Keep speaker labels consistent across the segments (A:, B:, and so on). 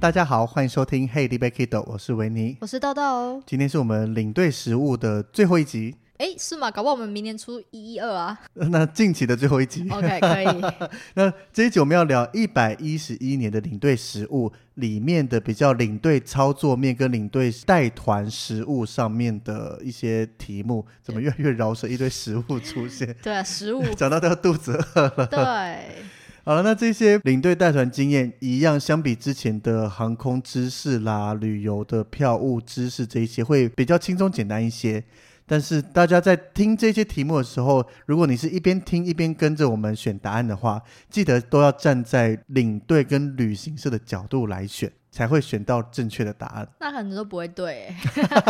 A: 大家好，欢迎收听《Hey, 你别 Kido》，我是维尼，
B: 我是豆豆。
A: 今天是我们领队食物的最后一集。
B: 哎，是吗？搞不好我们明年出一一二啊。
A: 那近期的最后一集。
B: OK，可以。
A: 那这一集我们要聊一百一十一年的领队食物里面的比较领队操作面跟领队带团食物上面的一些题目，怎么越来越饶舌？一堆食物出现。
B: 对啊，食物。
A: 讲到都要肚子饿了。
B: 对。
A: 好了，那这些领队带团经验一样，相比之前的航空知识啦、旅游的票务知识这一些，会比较轻松简单一些。但是大家在听这些题目的时候，如果你是一边听一边跟着我们选答案的话，记得都要站在领队跟旅行社的角度来选。才会选到正确的答案。
B: 那可能都不会对。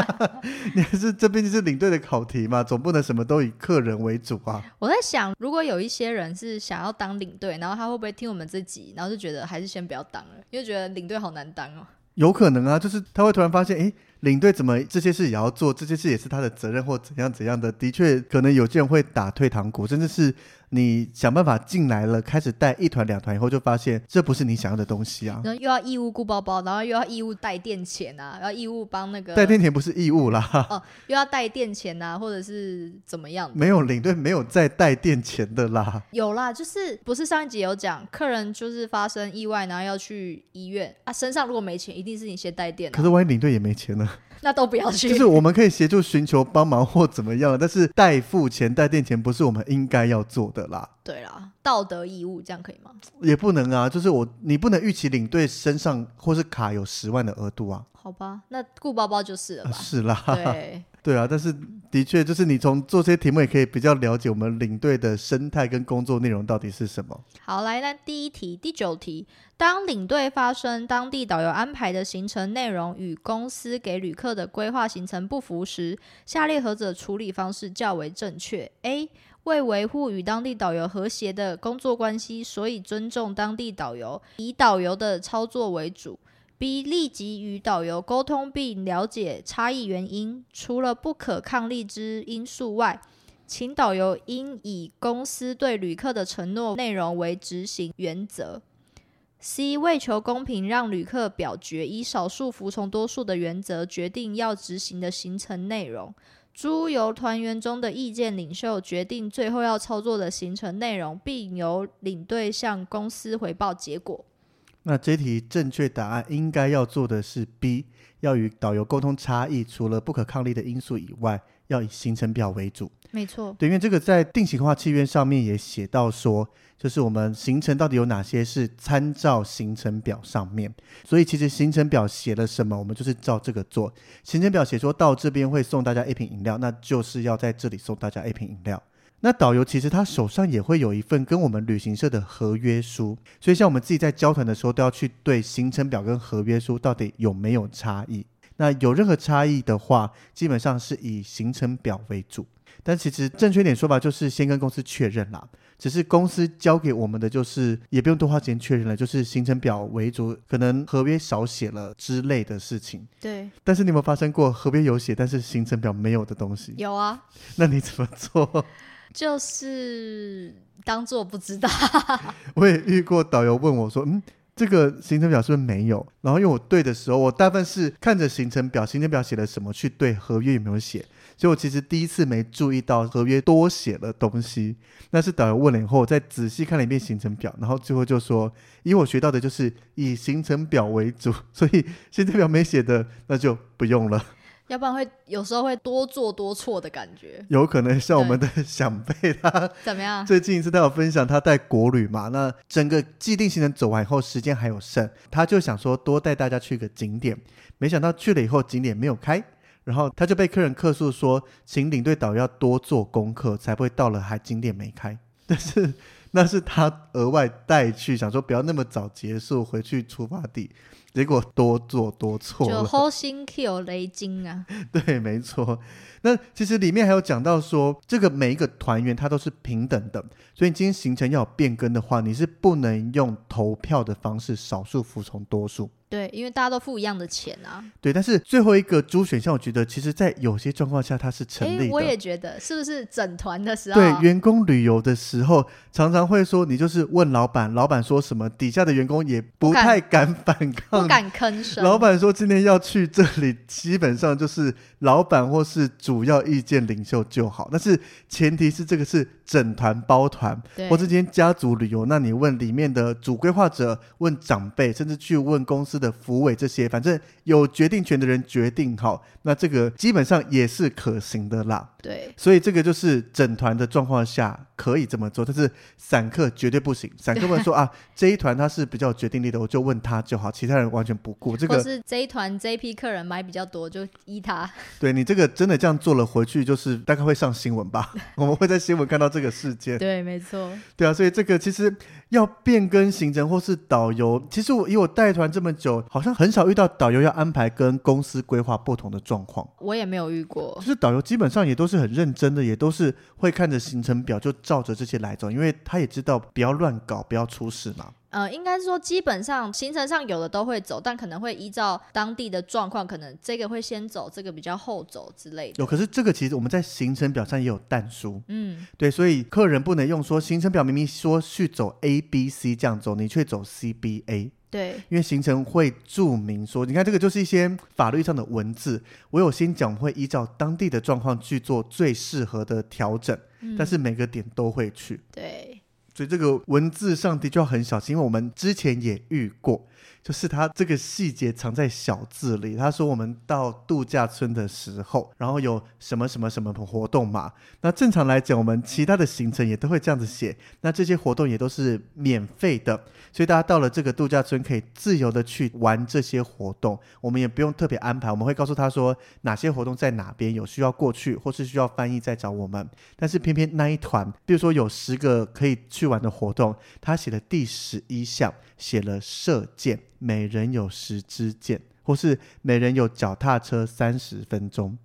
A: 你还是这边就是领队的考题嘛，总不能什么都以客人为主啊。
B: 我在想，如果有一些人是想要当领队，然后他会不会听我们这集，然后就觉得还是先不要当了，因为觉得领队好难当哦。
A: 有可能啊，就是他会突然发现，哎，领队怎么这些事也要做，这些事也是他的责任或怎样怎样的。的确，可能有些人会打退堂鼓，甚至是。你想办法进来了，开始带一团两团以后，就发现这不是你想要的东西啊！
B: 然后又要义务顾包包，然后又要义务带垫钱啊，要义务帮那个
A: 带垫钱不是义务啦
B: 哦，又要带垫钱啊，或者是怎么样？
A: 没有领队没有再带垫钱的啦，
B: 有啦，就是不是上一集有讲，客人就是发生意外，然后要去医院啊，身上如果没钱，一定是你先带垫啊。
A: 可是万一领队也没钱呢？
B: 那都不要去。
A: 就是我们可以协助寻求帮忙或怎么样，但是代付钱、代垫钱不是我们应该要做的啦。
B: 对啦，道德义务这样可以吗？
A: 也不能啊，就是我你不能预期领队身上或是卡有十万的额度啊。
B: 好吧，那顾包包就是了吧。
A: 是啦。
B: 对。
A: 对啊，但是的确就是你从做这些题目也可以比较了解我们领队的生态跟工作内容到底是什么。
B: 好，来，那第一题，第九题，当领队发生当地导游安排的行程内容与公司给旅客的规划行程不符时，下列何者处理方式较为正确？A. 为维护与当地导游和谐的工作关系，所以尊重当地导游，以导游的操作为主。B 立即与导游沟通并了解差异原因，除了不可抗力之因素外，请导游应以公司对旅客的承诺内容为执行原则。C 为求公平，让旅客表决，以少数服从多数的原则决定要执行的行程内容，诸由团员中的意见领袖决定最后要操作的行程内容，并由领队向公司回报结果。
A: 那这题正确答案应该要做的是 B，要与导游沟通差异，除了不可抗力的因素以外，要以行程表为主。
B: 没错，
A: 对，因为这个在定型化契约上面也写到说，就是我们行程到底有哪些是参照行程表上面，所以其实行程表写了什么，我们就是照这个做。行程表写说到这边会送大家一瓶饮料，那就是要在这里送大家一瓶饮料。那导游其实他手上也会有一份跟我们旅行社的合约书，所以像我们自己在交团的时候，都要去对行程表跟合约书到底有没有差异。那有任何差异的话，基本上是以行程表为主。但其实正确点说法就是先跟公司确认啦，只是公司交给我们的就是也不用多花时间确认了，就是行程表为主，可能合约少写了之类的事情。
B: 对。但
A: 是你有没有发生过合约有写，但是行程表没有的东西？
B: 有啊。
A: 那你怎么做？就是
B: 当做不知道。
A: 我也遇过导游问我说：“嗯，这个行程表是不是没有？然后因为我对的时候，我大部分是看着行程表，行程表写了什么去对合约有没有写。所以我其实第一次没注意到合约多写了东西，那是导游问了以后，我再仔细看了一遍行程表，然后最后就说，以我学到的就是以行程表为主，所以行程表没写的那就不用了，
B: 要不然会有时候会多做多错的感觉。
A: 有可能像我们的想贝他
B: 怎么样？
A: 最近一次他有分享他带国旅嘛，那整个既定行程走完以后，时间还有剩，他就想说多带大家去一个景点，没想到去了以后景点没有开。然后他就被客人客诉说，请领队导游要多做功课，才不会到了还景点没开。但是那是他额外带去，想说不要那么早结束，回去出发地，结果多做多错了。
B: 就好心 kill 雷金啊！
A: 对，没错。那其实里面还有讲到说，这个每一个团员他都是平等的，所以你今天行程要有变更的话，你是不能用投票的方式，少数服从多数。
B: 对，因为大家都付一样的钱啊。
A: 对，但是最后一个主选项，我觉得其实在有些状况下它是成立的。
B: 我也觉得，是不是整团的时候？
A: 对，员工旅游的时候，常常会说，你就是问老板，老板说什么，底下的员工也不太敢反抗，
B: 不敢吭声。
A: 老板说今天要去这里，基本上就是老板或是主要意见领袖就好。但是前提是这个是整团包团，或者今天家族旅游，那你问里面的主规划者，问长辈，甚至去问公司的福委这些，反正有决定权的人决定好，那这个基本上也是可行的啦。
B: 对，
A: 所以这个就是整团的状况下可以这么做，但是散客绝对不行。散客们说 啊，这一团他是比较有决定力的，我就问他就好，其他人完全不顾。这个
B: 是这一团这一批客人买比较多，就依他。
A: 对，你这个真的这样做了，回去就是大概会上新闻吧？我们会在新闻看到这个事件。
B: 对，没错。
A: 对啊，所以这个其实要变更行程或是导游，其实我以我带团这么久，好像很少遇到导游要安排跟公司规划不同的状况。
B: 我也没有遇过，
A: 就是导游基本上也都是很认真的，也都是会看着行程表就照着这些来走，因为他也知道不要乱搞，不要出事嘛。
B: 呃，应该是说基本上行程上有的都会走，但可能会依照当地的状况，可能这个会先走，这个比较后走之类的。
A: 有，可是这个其实我们在行程表上也有但书，
B: 嗯，
A: 对，所以客人不能用说行程表明明说去走 A B C 这样走，你却走 C B A。
B: 对，因
A: 为行程会注明说，你看这个就是一些法律上的文字。我有先讲会依照当地的状况去做最适合的调整，嗯，但是每个点都会去。
B: 对，
A: 所以这个文字上的确很小心，因为我们之前也遇过。就是他这个细节藏在小字里。他说我们到度假村的时候，然后有什么什么什么活动嘛？那正常来讲，我们其他的行程也都会这样子写。那这些活动也都是免费的，所以大家到了这个度假村可以自由的去玩这些活动。我们也不用特别安排，我们会告诉他说哪些活动在哪边，有需要过去或是需要翻译再找我们。但是偏偏那一团，比如说有十个可以去玩的活动，他写的第十一项写了射箭。每人有十支箭，或是每人有脚踏车三十分钟。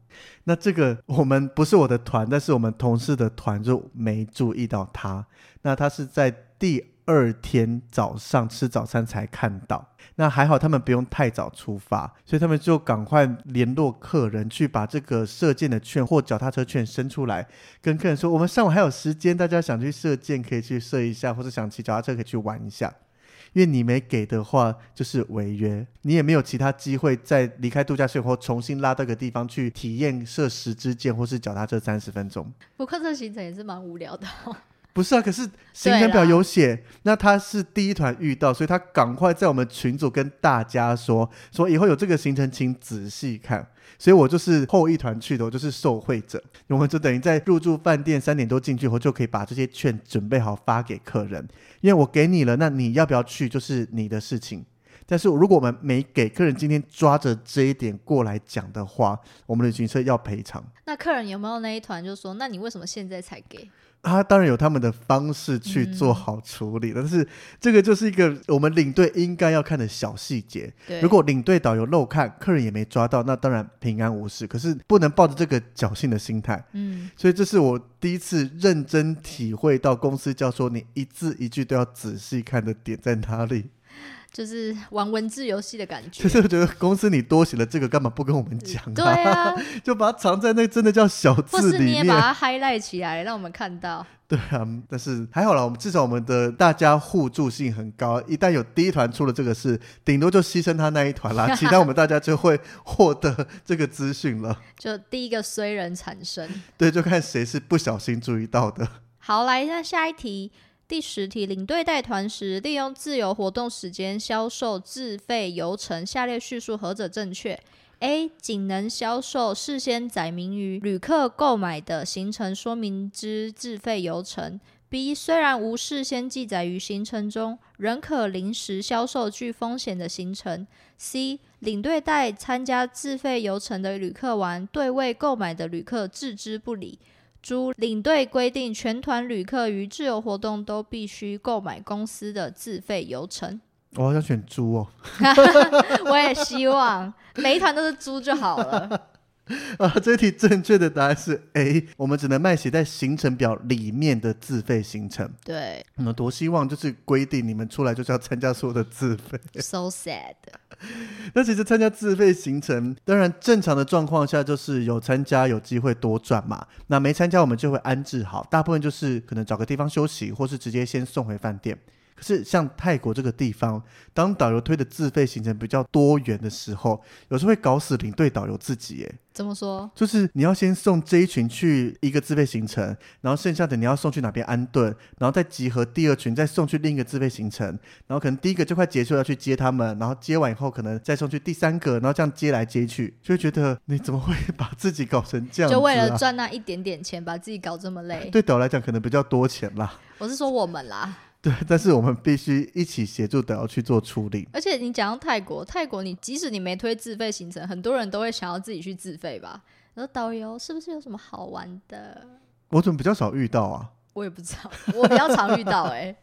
A: 那这个我们不是我的团，但是我们同事的团就没注意到他。那他是在第二天早上吃早餐才看到。那还好，他们不用太早出发，所以他们就赶快联络客人去把这个射箭的券或脚踏车券伸出来，跟客人说：我们上午还有时间，大家想去射箭可以去射一下，或者想骑脚踏车可以去玩一下。因为你没给的话，就是违约，你也没有其他机会再离开度假村后重新拉到个地方去体验射十支箭或是脚踏车三十分钟。
B: 不过这行程也是蛮无聊的。
A: 不是啊，可是行程表有写，那他是第一团遇到，所以他赶快在我们群组跟大家说，说以后有这个行程，请仔细看。所以我就是后一团去的，我就是受惠者。我们就等于在入住饭店三点多进去后，就可以把这些券准备好发给客人，因为我给你了，那你要不要去就是你的事情。但是如果我们没给客人今天抓着这一点过来讲的话，我们旅行社要赔偿。
B: 那客人有没有那一团就说，那你为什么现在才给？
A: 他当然有他们的方式去做好处理，嗯、但是这个就是一个我们领队应该要看的小细节。如果领队导游漏看，客人也没抓到，那当然平安无事。可是不能抱着这个侥幸的心态。嗯，所以这是我第一次认真体会到公司教说你一字一句都要仔细看的点在哪里。
B: 就是玩文字游戏的感觉。
A: 就是觉得公司你多写了这个，干嘛不跟我们讲、啊？
B: 对啊，
A: 就把它藏在那真的叫小字里面。或是
B: 你也把它 highlight 起来，让我们看到。
A: 对啊，但是还好啦，我们至少我们的大家互助性很高。一旦有第一团出了这个事，顶多就牺牲他那一团啦，其他我们大家就会获得这个资讯了。
B: 就第一个衰人产生。
A: 对，就看谁是不小心注意到的。
B: 好，来，那下一题，第十题，领队带团时利用自由活动时间销售自费游程，下列叙述何者正确？A 仅能销售事先载明于旅客购买的行程说明之自费游程。B 虽然无事先记载于行程中，仍可临时销售具风险的行程。C 领队带参加自费游程的旅客玩，对未购买的旅客置之不理。诸领队规定全团旅客于自由活动都必须购买公司的自费游程。
A: 我好想选猪哦，
B: 我也希望每一团都是猪就好了。
A: 啊，这题正确的答案是 A，我们只能卖写在行程表里面的自费行程。
B: 对，
A: 我们多希望就是规定你们出来就是要参加所有的自费。
B: So sad。
A: 那其实参加自费行程，当然正常的状况下就是有参加有机会多赚嘛。那没参加我们就会安置好，大部分就是可能找个地方休息，或是直接先送回饭店。可是像泰国这个地方，当导游推的自费行程比较多元的时候，有时候会搞死领队导游自己。耶，怎
B: 么说？
A: 就是你要先送这一群去一个自费行程，然后剩下的你要送去哪边安顿，然后再集合第二群再送去另一个自费行程，然后可能第一个就快结束要去接他们，然后接完以后可能再送去第三个，然后这样接来接去，就会觉得你怎么会把自己搞成这样？
B: 就为了赚那一点点钱，把自己搞这么累？
A: 对导游来讲可能比较多钱啦。
B: 我是说我们啦。
A: 对，但是我们必须一起协助导游去做处理。
B: 而且你讲到泰国，泰国你即使你没推自费行程，很多人都会想要自己去自费吧？然后导游是不是有什么好玩的？
A: 我怎么比较少遇到啊？
B: 我也不知道，我比较常遇到哎、欸，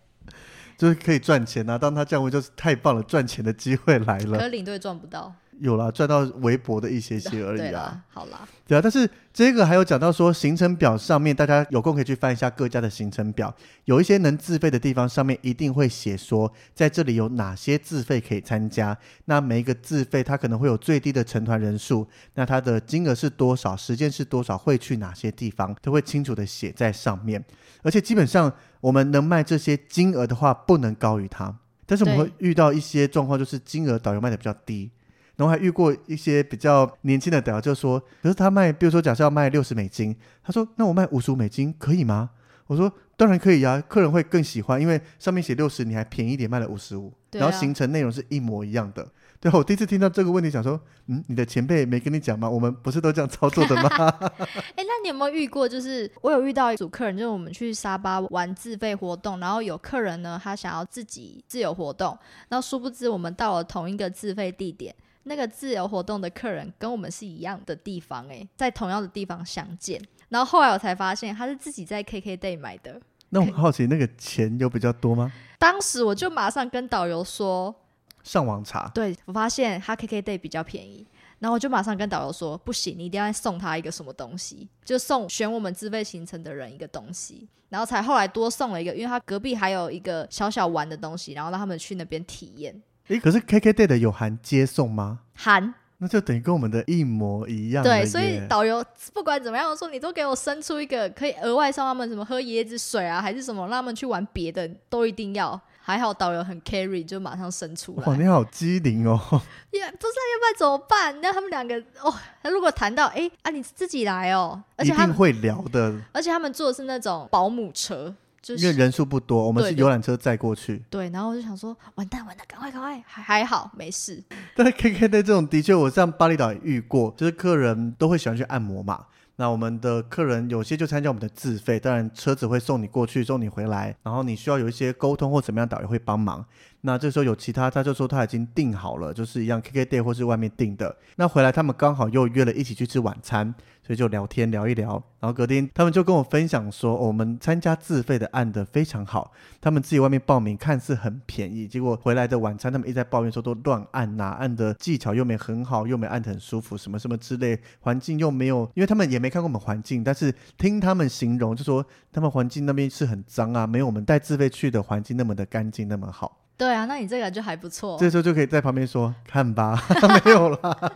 A: 就是可以赚钱啊！当他降温就是太棒了，赚钱的机会来了。
B: 可是领队赚不到。
A: 有啦，赚到微薄的一些 些而已啊。
B: 好啦，
A: 对啊，但是这个还有讲到说，行程表上面大家有空可以去翻一下各家的行程表，有一些能自费的地方，上面一定会写说，在这里有哪些自费可以参加。那每一个自费，它可能会有最低的成团人数，那它的金额是多少，时间是多少，会去哪些地方，都会清楚的写在上面。而且基本上，我们能卖这些金额的话，不能高于它。但是我们会遇到一些状况，就是金额导游卖的比较低。然后还遇过一些比较年轻的导游，就说：“可是他卖，比如说假设要卖六十美金，他说那我卖五十五美金可以吗？”我说：“当然可以啊，客人会更喜欢，因为上面写六十，你还便宜一点卖了五十五，然后行程内容是一模一样的。”对啊，我第一次听到这个问题，想说：“嗯，你的前辈没跟你讲吗？我们不是都这样操作的吗？”
B: 哎，那你有没有遇过？就是我有遇到一组客人，就是我们去沙巴玩自费活动，然后有客人呢，他想要自己自由活动，然后殊不知我们到了同一个自费地点。那个自由活动的客人跟我们是一样的地方诶，在同样的地方相见，然后后来我才发现他是自己在 KKday 买的。
A: 那我好奇，那个钱有比较多吗？
B: 当时我就马上跟导游说，
A: 上网查。
B: 对，我发现他 KKday 比较便宜，然后我就马上跟导游说，不行，你一定要送他一个什么东西，就送选我们自费行程的人一个东西，然后才后来多送了一个，因为他隔壁还有一个小小玩的东西，然后让他们去那边体验。
A: 诶，可是 KKday 的有含接送吗？
B: 含，
A: 那就等于跟我们的一模一样。
B: 对，所以导游不管怎么样说，你都给我生出一个可以额外送他们什么喝椰子水啊，还是什么让他们去玩别的，都一定要。还好导游很 carry，就马上生出来。
A: 哇，你好机灵哦！
B: 也、yeah, 不知道要不要怎么办？那他们两个哦，他如果谈到哎啊，你自己来哦，而且他
A: 们会聊的。
B: 而且他们坐的是那种保姆车。就是、
A: 因为人数不多，我们是游览车载过去。
B: 对，然后我就想说，完蛋完蛋，赶快赶快，还还好没事。
A: 但是 KKday 这种的确，我像巴厘岛也遇过，就是客人都会喜欢去按摩嘛。那我们的客人有些就参加我们的自费，当然车子会送你过去，送你回来，然后你需要有一些沟通或怎么样，导游会帮忙。那这时候有其他，他就说他已经订好了，就是一样 KKday 或是外面订的。那回来他们刚好又约了一起去吃晚餐。所以就聊天聊一聊，然后隔天他们就跟我分享说，我们参加自费的按得非常好，他们自己外面报名看似很便宜，结果回来的晚餐他们一直在抱怨说都乱按呐，按的技巧又没很好，又没按得很舒服，什么什么之类，环境又没有，因为他们也没看过我们环境，但是听他们形容就说他们环境那边是很脏啊，没有我们带自费去的环境那么的干净那么好。
B: 对啊，那你这个就还不错。
A: 这时候就可以在旁边说：“看吧，没有啦。”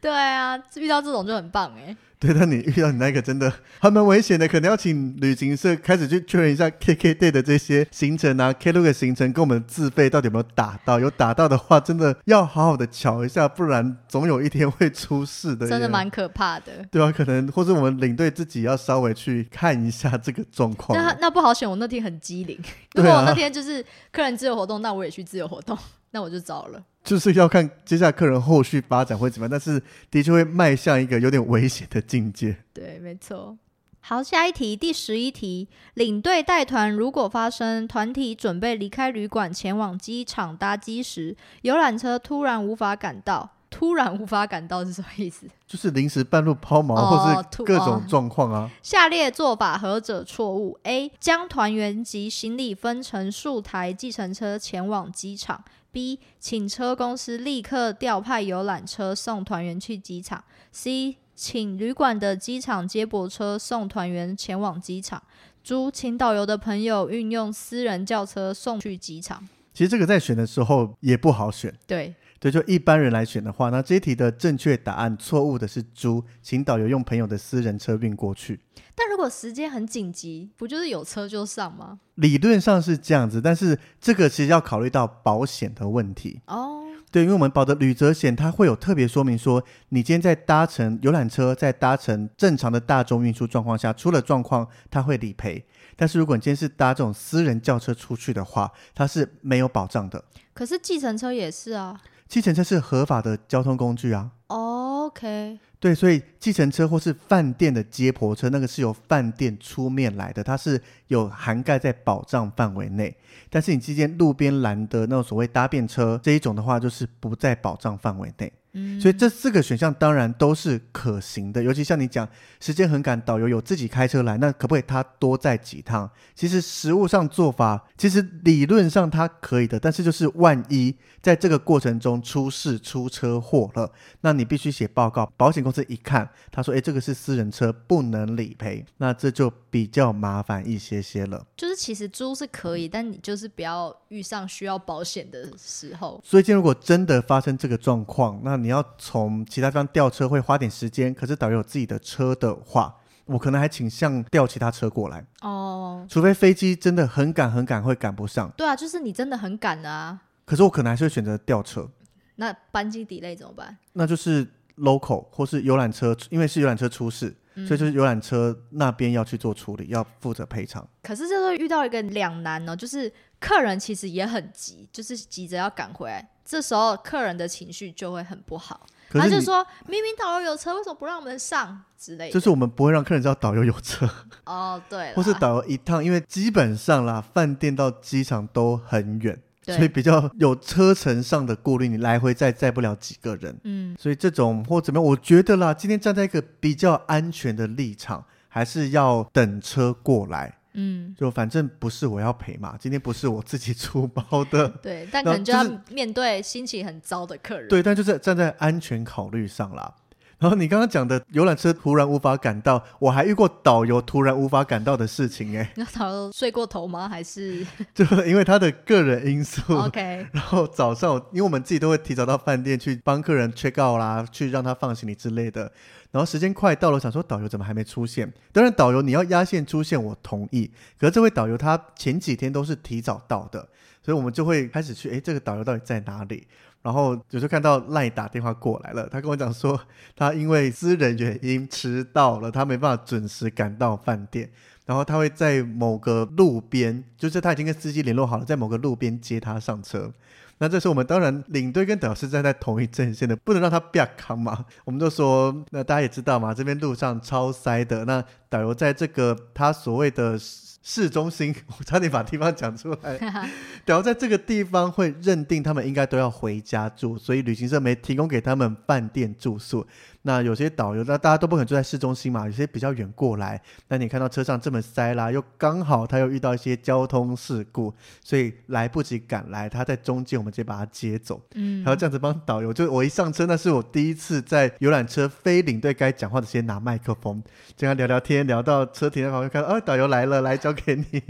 B: 对啊，遇到这种就很棒哎。
A: 对，但你遇到你那个真的 还蛮危险的，可能要请旅行社开始去确认一下 KKday 的这些行程啊，Klook 的行程跟我们自费到底有没有打到？有打到的话，真的要好好的瞧一下，不然总有一天会出事的。
B: 真的蛮可怕的。
A: 对啊，可能或是我们领队自己要稍微去看一下这个状况。
B: 那那不好选，我那天很机灵。如果我那天就是客人自由活动，那我也去自由活动，那我就糟了。
A: 就是要看接下来客人后续发展会怎么样，但是的确会迈向一个有点危险的境界。
B: 对，没错。好，下一题，第十一题，领队带团如果发生团体准备离开旅馆前往机场搭机时，游览车突然无法赶到，突然无法赶到是什么意思？
A: 就是临时半路抛锚，哦、或是各种状况啊。
B: 下列做法何者错误？A. 将团员及行李分成数台计程车前往机场。B，请车公司立刻调派游览车送团员去机场。C，请旅馆的机场接驳车送团员前往机场。猪请导游的朋友运用私人轿车送去机场。
A: 其实这个在选的时候也不好选。
B: 对。
A: 对，就一般人来选的话，那这一题的正确答案错误的是猪，请导游用朋友的私人车运过去。
B: 但如果时间很紧急，不就是有车就上吗？
A: 理论上是这样子，但是这个其实要考虑到保险的问题
B: 哦。
A: 对，因为我们保的旅责险，它会有特别说明说，你今天在搭乘游览车，在搭乘正常的大众运输状况下，出了状况，它会理赔。但是如果你今天是搭这种私人轿车出去的话，它是没有保障的。
B: 可是计程车也是啊。
A: 计程车是合法的交通工具啊。
B: OK。
A: 对，所以计程车或是饭店的接驳车，那个是由饭店出面来的，它是有涵盖在保障范围内。但是你今天路边拦的那种所谓搭便车这一种的话，就是不在保障范围内。所以这四个选项当然都是可行的，尤其像你讲时间很赶，导游有自己开车来，那可不可以他多载几趟？其实实物上做法，其实理论上他可以的，但是就是万一在这个过程中出事出车祸了，那你必须写报告，保险公司一看，他说：“诶，这个是私人车，不能理赔。”那这就比较麻烦一些些了。
B: 就是其实租是可以，但你就是不要遇上需要保险的时候。
A: 所以，今天如果真的发生这个状况，那你要从其他地方调车会花点时间，可是导游有自己的车的话，我可能还倾向调其他车过来
B: 哦。
A: 除非飞机真的很赶很赶会赶不上。
B: 对啊，就是你真的很赶啊。
A: 可是我可能还是会选择调车。
B: 那班机 delay 怎么办？
A: 那就是 local 或是游览车，因为是游览车出事，嗯、所以就是游览车那边要去做处理，要负责赔偿。
B: 可是这时候遇到一个两难呢、哦，就是客人其实也很急，就是急着要赶回来。这时候客人的情绪就会很不好，他就说明明导游有车，为什么不让我们上之类的。
A: 就是我们不会让客人知道导游有车。
B: 哦，对。
A: 或是导游一趟，因为基本上啦，饭店到机场都很远，所以比较有车程上的顾虑，你来回再载不了几个人。嗯，所以这种或怎么样，我觉得啦，今天站在一个比较安全的立场，还是要等车过来。嗯，就反正不是我要赔嘛，今天不是我自己出包的。
B: 对，但可能就要面对心情很糟的客人。
A: 对，但就是站在安全考虑上啦。然后你刚刚讲的游览车突然无法赶到，我还遇过导游突然无法赶到的事情哎、欸。
B: 那导游睡过头吗？还是
A: 就因为他的个人因素
B: ？OK。
A: 然后早上，因为我们自己都会提早到饭店去帮客人 check out 啦，去让他放行李之类的。然后时间快到了，我想说导游怎么还没出现？当然导游你要压线出现，我同意。可是这位导游他前几天都是提早到的，所以我们就会开始去，哎，这个导游到底在哪里？然后有时候看到赖打电话过来了，他跟我讲说，他因为私人原因迟到了，他没办法准时赶到饭店，然后他会在某个路边，就是他已经跟司机联络好了，在某个路边接他上车。那这时候我们当然领队跟导游是站在同一阵线的，不能让他不要扛嘛。我们就说，那大家也知道嘛，这边路上超塞的，那导游在这个他所谓的。市中心，我差点把地方讲出来。然后在这个地方会认定他们应该都要回家住，所以旅行社没提供给他们饭店住宿。那有些导游，那大家都不可能住在市中心嘛，有些比较远过来。那你看到车上这么塞啦，又刚好他又遇到一些交通事故，所以来不及赶来，他在中间，我们直接把他接走。嗯，然后这样子帮导游，就我一上车，那是我第一次在游览车非领队该讲话的时间拿麦克风，跟他聊聊天，聊到车停在旁边，看到，哦，导游来了，来交给你。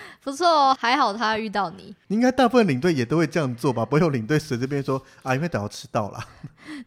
B: 不错哦，还好他遇到你。
A: 应该大部分领队也都会这样做吧？不会有领队随这边说啊，因为导游迟到了。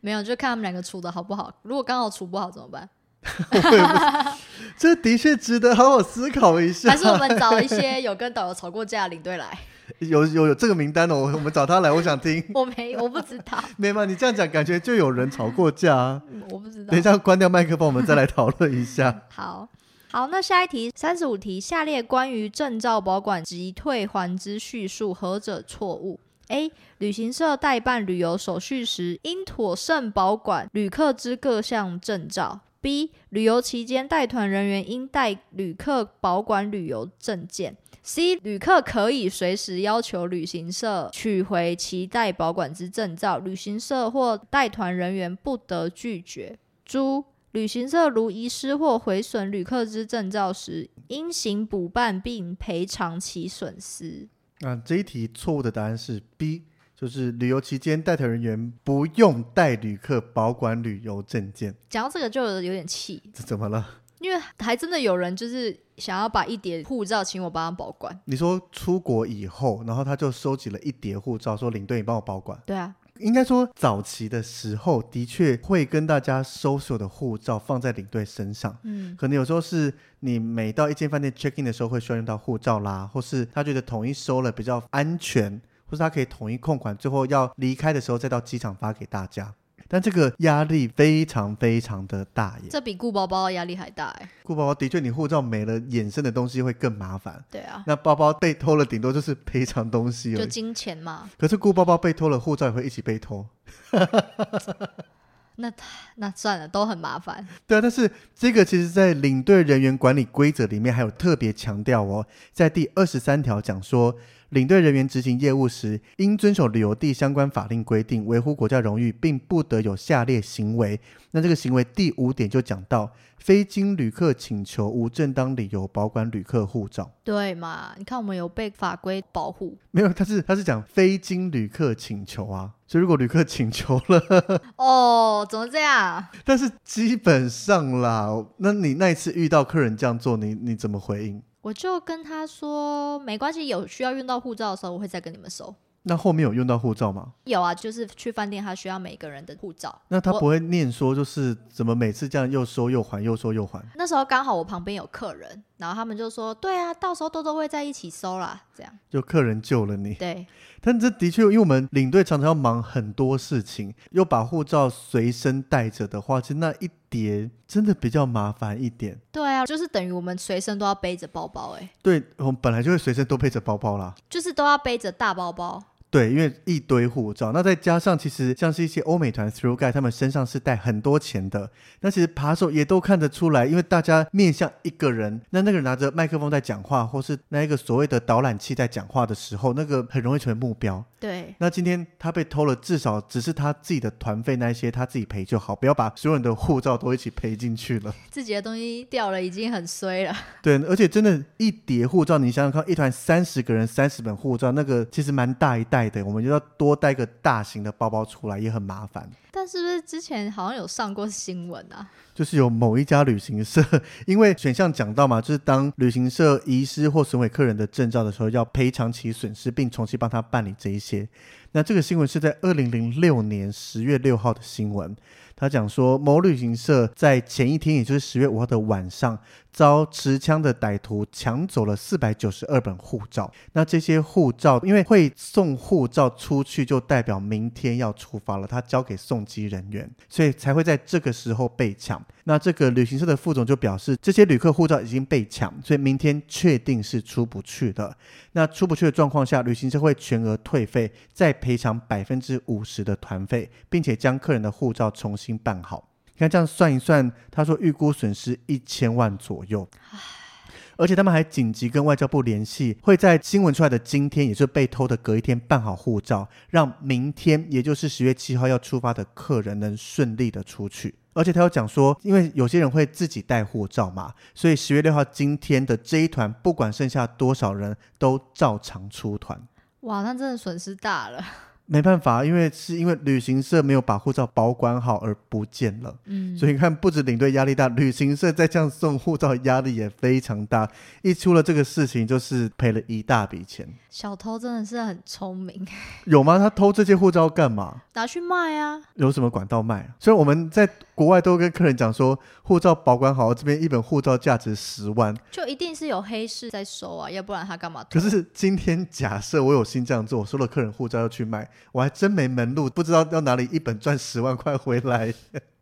B: 没有，就看他们两个处的好不好。如果刚好处不好怎么办？
A: 这的确值得好好思考一下。
B: 还是我们找一些有跟导游吵过架的领队来？
A: 有有有这个名单哦，我们找他来，我想听。
B: 我没，我不知道。
A: 没吗？你这样讲，感觉就有人吵过架啊。
B: 我不知道。
A: 等一下关掉麦克风，我们再来讨论一下。
B: 好。好，那下一题，三十五题，下列关于证照保管及退还之叙述，何者错误？A. 旅行社代办旅游手续时，应妥善保管旅客之各项证照。B. 旅游期间，带团人员应代旅客保管旅游证件。C. 旅客可以随时要求旅行社取回其待保管之证照，旅行社或带团人员不得拒绝。猪。旅行社如遗失或毁损旅客之证照时，应行补办并赔偿其损失。
A: 那这一题错误的答案是 B，就是旅游期间带团人员不用带旅客保管旅游证件。
B: 讲到这个就有点气，
A: 这怎么了？
B: 因为还真的有人就是想要把一叠护照请我帮他保管。
A: 你说出国以后，然后他就收集了一叠护照，说领队你帮我保管。
B: 对啊。
A: 应该说，早期的时候的确会跟大家收所有的护照放在领队身上。嗯，可能有时候是你每到一间饭店 check in 的时候会需要用到护照啦，或是他觉得统一收了比较安全，或是他可以统一控管，最后要离开的时候再到机场发给大家。但这个压力非常非常的大耶，
B: 这比顾包包的压力还大哎。
A: 顾包包的确，你护照没了，衍生的东西会更麻烦。
B: 对啊，
A: 那包包被偷了，顶多就是赔偿东西，
B: 就金钱嘛。
A: 可是顾包包被偷了，护照也会一起被偷。
B: 那那算了，都很麻烦。
A: 对啊，但是这个其实，在领队人员管理规则里面还有特别强调哦，在第二十三条讲说。领队人员执行业务时，应遵守旅游地相关法令规定，维护国家荣誉，并不得有下列行为。那这个行为第五点就讲到，非经旅客请求，无正当理由保管旅客护照。
B: 对嘛？你看我们有被法规保护。
A: 没有，他是他是讲非经旅客请求啊。所以如果旅客请求了，
B: 哦，怎么这样？
A: 但是基本上啦，那你那一次遇到客人这样做，你你怎么回应？
B: 我就跟他说，没关系，有需要用到护照的时候，我会再跟你们收。
A: 那后面有用到护照吗？
B: 有啊，就是去饭店，他需要每个人的护照。
A: 那他不会念说，就是怎么每次这样又收又还，又收又还？
B: 那时候刚好我旁边有客人，然后他们就说：“对啊，到时候都都会在一起收啦。”这样
A: 就客人救了你。
B: 对，
A: 但这的确，因为我们领队常常要忙很多事情，又把护照随身带着的话，其实那一叠真的比较麻烦一点。
B: 对啊，就是等于我们随身都要背着包包，哎，
A: 对，我们本来就会随身都背着包包啦，
B: 就是都要背着大包包。
A: 对，因为一堆护照，那再加上其实像是一些欧美团 through guy，他们身上是带很多钱的。那其实扒手也都看得出来，因为大家面向一个人，那那个人拿着麦克风在讲话，或是那一个所谓的导览器在讲话的时候，那个很容易成为目标。
B: 对。
A: 那今天他被偷了，至少只是他自己的团费那一些他自己赔就好，不要把所有人的护照都一起赔进去了。
B: 自己的东西掉了已经很衰了。
A: 对，而且真的，一叠护照，你想想看，一团三十个人，三十本护照，那个其实蛮大一袋的，我们就要。多带个大型的包包出来也很麻烦，
B: 但是不是之前好像有上过新闻啊？
A: 就是有某一家旅行社，因为选项讲到嘛，就是当旅行社遗失或损毁客人的证照的时候，要赔偿其损失，并重新帮他办理这一些。谢。那这个新闻是在二零零六年十月六号的新闻。他讲说，某旅行社在前一天，也就是十月五号的晚上，遭持枪的歹徒抢走了四百九十二本护照。那这些护照，因为会送护照出去，就代表明天要出发了，他交给送机人员，所以才会在这个时候被抢。那这个旅行社的副总就表示，这些旅客护照已经被抢，所以明天确定是出不去的。那出不去的状况下，旅行社会全额退费，再赔偿百分之五十的团费，并且将客人的护照重新办好。你看这样算一算，他说预估损失一千万左右。而且他们还紧急跟外交部联系，会在新闻出来的今天，也就是被偷的隔一天办好护照，让明天，也就是十月七号要出发的客人能顺利的出去。而且他又讲说，因为有些人会自己带护照嘛，所以十月六号今天的这一团，不管剩下多少人都照常出团。
B: 哇，那真的损失大了。
A: 没办法，因为是因为旅行社没有把护照保管好而不见了。嗯，所以你看，不止领队压力大，旅行社再这样送护照压力也非常大。一出了这个事情，就是赔了一大笔钱。
B: 小偷真的是很聪明。
A: 有吗？他偷这些护照干嘛？
B: 拿去卖啊？
A: 有什么管道卖啊？所以我们在国外都跟客人讲说，护照保管好，这边一本护照价值十万，
B: 就一定是有黑市在收啊，要不然他干嘛？
A: 可是今天假设我有心这样做，我收了客人护照要去卖，我还真没门路，不知道要哪里一本赚十万块回来。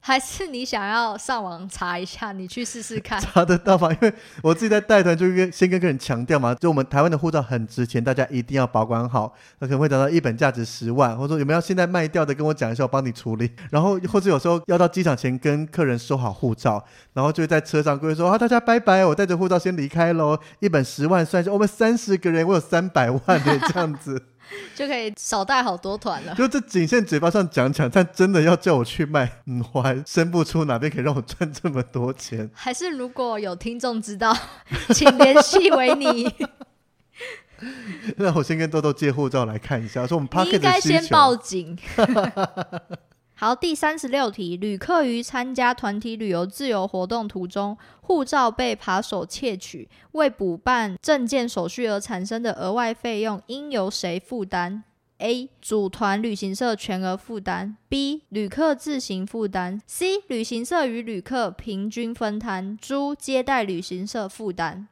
B: 还是你想要上网查一下，你去试试看，
A: 查得到吗？因为我自己在带团，就跟先跟客人强调嘛，就我们台湾的护照很值钱，大家一定要保管好。那可能会找到一本价值十万，或者说有没有现在卖掉的，跟我讲一下，我帮你处理。然后或者有时候要到机场前跟客人收好护照，然后就会在车上跟人说啊，大家拜拜，我带着护照先离开喽。一本十万算一下，我们三十个人，我有三百万的这样子。
B: 就可以少带好多团了。
A: 就这仅限嘴巴上讲讲，但真的要叫我去卖，嗯，我还生不出哪边可以让我赚这么多钱。
B: 还是如果有听众知道，请联系维尼。
A: 那我先跟豆豆借护照来看一下，说我们
B: 你应该先报警。好，第三十六题，旅客于参加团体旅游自由活动途中，护照被扒手窃取，为补办证件手续而产生的额外费用，应由谁负担？A. 组团旅行社全额负担；B. 旅客自行负担；C. 旅行社与旅客平均分摊；D. 接待旅行社负担。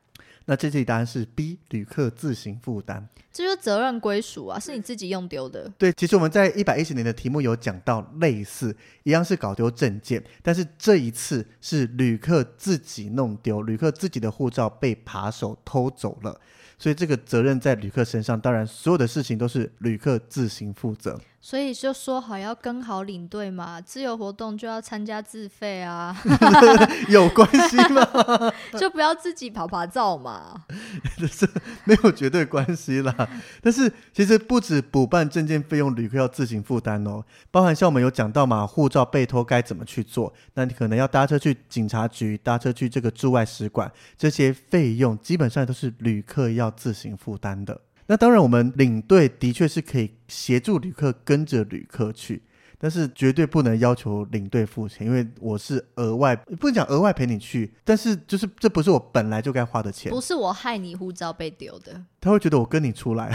A: 那这题答案是 B，旅客自行负担，
B: 这就是责任归属啊，是你自己用丢的。
A: 对，其实我们在一百一十年的题目有讲到类似，一样是搞丢证件，但是这一次是旅客自己弄丢，旅客自己的护照被扒手偷走了，所以这个责任在旅客身上，当然所有的事情都是旅客自行负责。
B: 所以就说好要跟好领队嘛，自由活动就要参加自费啊，
A: 有关系吗？
B: 就不要自己跑跑照嘛，
A: 这没有绝对关系啦。但是其实不止补办证件费用，旅客要自行负担哦，包含像我们有讲到嘛，护照被偷该怎么去做？那你可能要搭车去警察局，搭车去这个驻外使馆，这些费用基本上都是旅客要自行负担的。那当然，我们领队的确是可以协助旅客跟着旅客去，但是绝对不能要求领队付钱，因为我是额外不能讲额外陪你去，但是就是这不是我本来就该花的钱，
B: 不是我害你护照被丢的，
A: 他会觉得我跟你出来，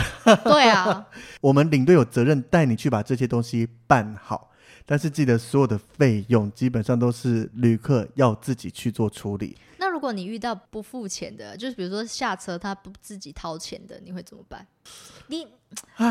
B: 对啊，
A: 我们领队有责任带你去把这些东西办好。但是记得所有的费用基本上都是旅客要自己去做处理。
B: 那如果你遇到不付钱的，就是比如说下车他不自己掏钱的，你会怎么办？你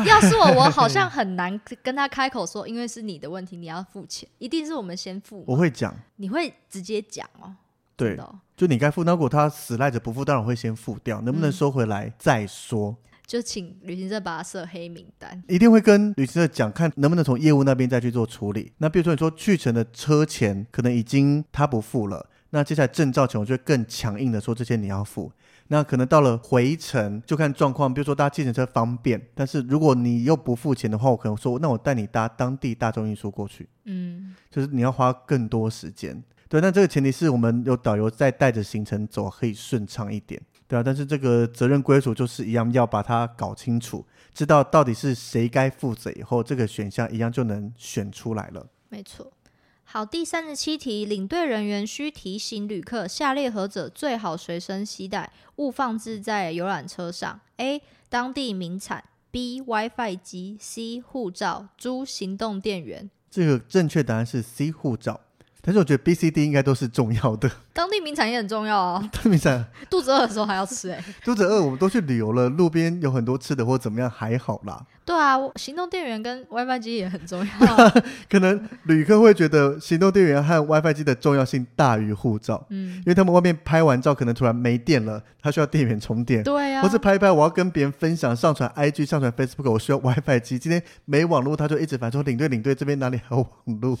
B: 要是我，我好像很难跟他开口说，因为是你的问题，你要付钱，一定是我们先付。
A: 我会讲，
B: 你会直接讲哦。
A: 对，就你该付。那如果他死赖着不付，当然会先付掉，能不能收回来再说。嗯
B: 就请旅行社把它设黑名单，
A: 一定会跟旅行社讲，看能不能从业务那边再去做处理。那比如说你说去程的车钱可能已经他不付了，那接下来证照前我就会更强硬的说这些你要付。那可能到了回程就看状况，比如说搭计程车方便，但是如果你又不付钱的话，我可能说那我带你搭当地大众运输过去，嗯，就是你要花更多时间。对，那这个前提是我们有导游再带着行程走，可以顺畅一点。对啊，但是这个责任归属就是一样，要把它搞清楚，知道到底是谁该负责，以后这个选项一样就能选出来了。
B: 没错。好，第三十七题，领队人员需提醒旅客，下列何者最好随身携带，勿放置在游览车上：A. 当地名产；B. WiFi 机；C. 护照；D. 行动电源。
A: 这个正确答案是 C. 护照。但是我觉得 B、C、D 应该都是重要的。
B: 当地名产也很重要啊。
A: 当地名产，
B: 肚子饿的时候还要吃哎、欸。
A: 肚子饿，我们都去旅游了，路边有很多吃的或怎么样，还好啦。
B: 对啊，行动电源跟 WiFi 机也很重要。
A: 可能旅客会觉得行动电源和 WiFi 机的重要性大于护照，嗯，因为他们外面拍完照可能突然没电了，他需要电源充电，
B: 对啊，
A: 或是拍一拍，我要跟别人分享、上传 IG、上传 Facebook，我需要 WiFi 机，今天没网络，他就一直反说领队领队这边哪里还有网络，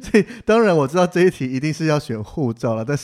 A: 所以当然我知道这一题一定是要选护照了，但是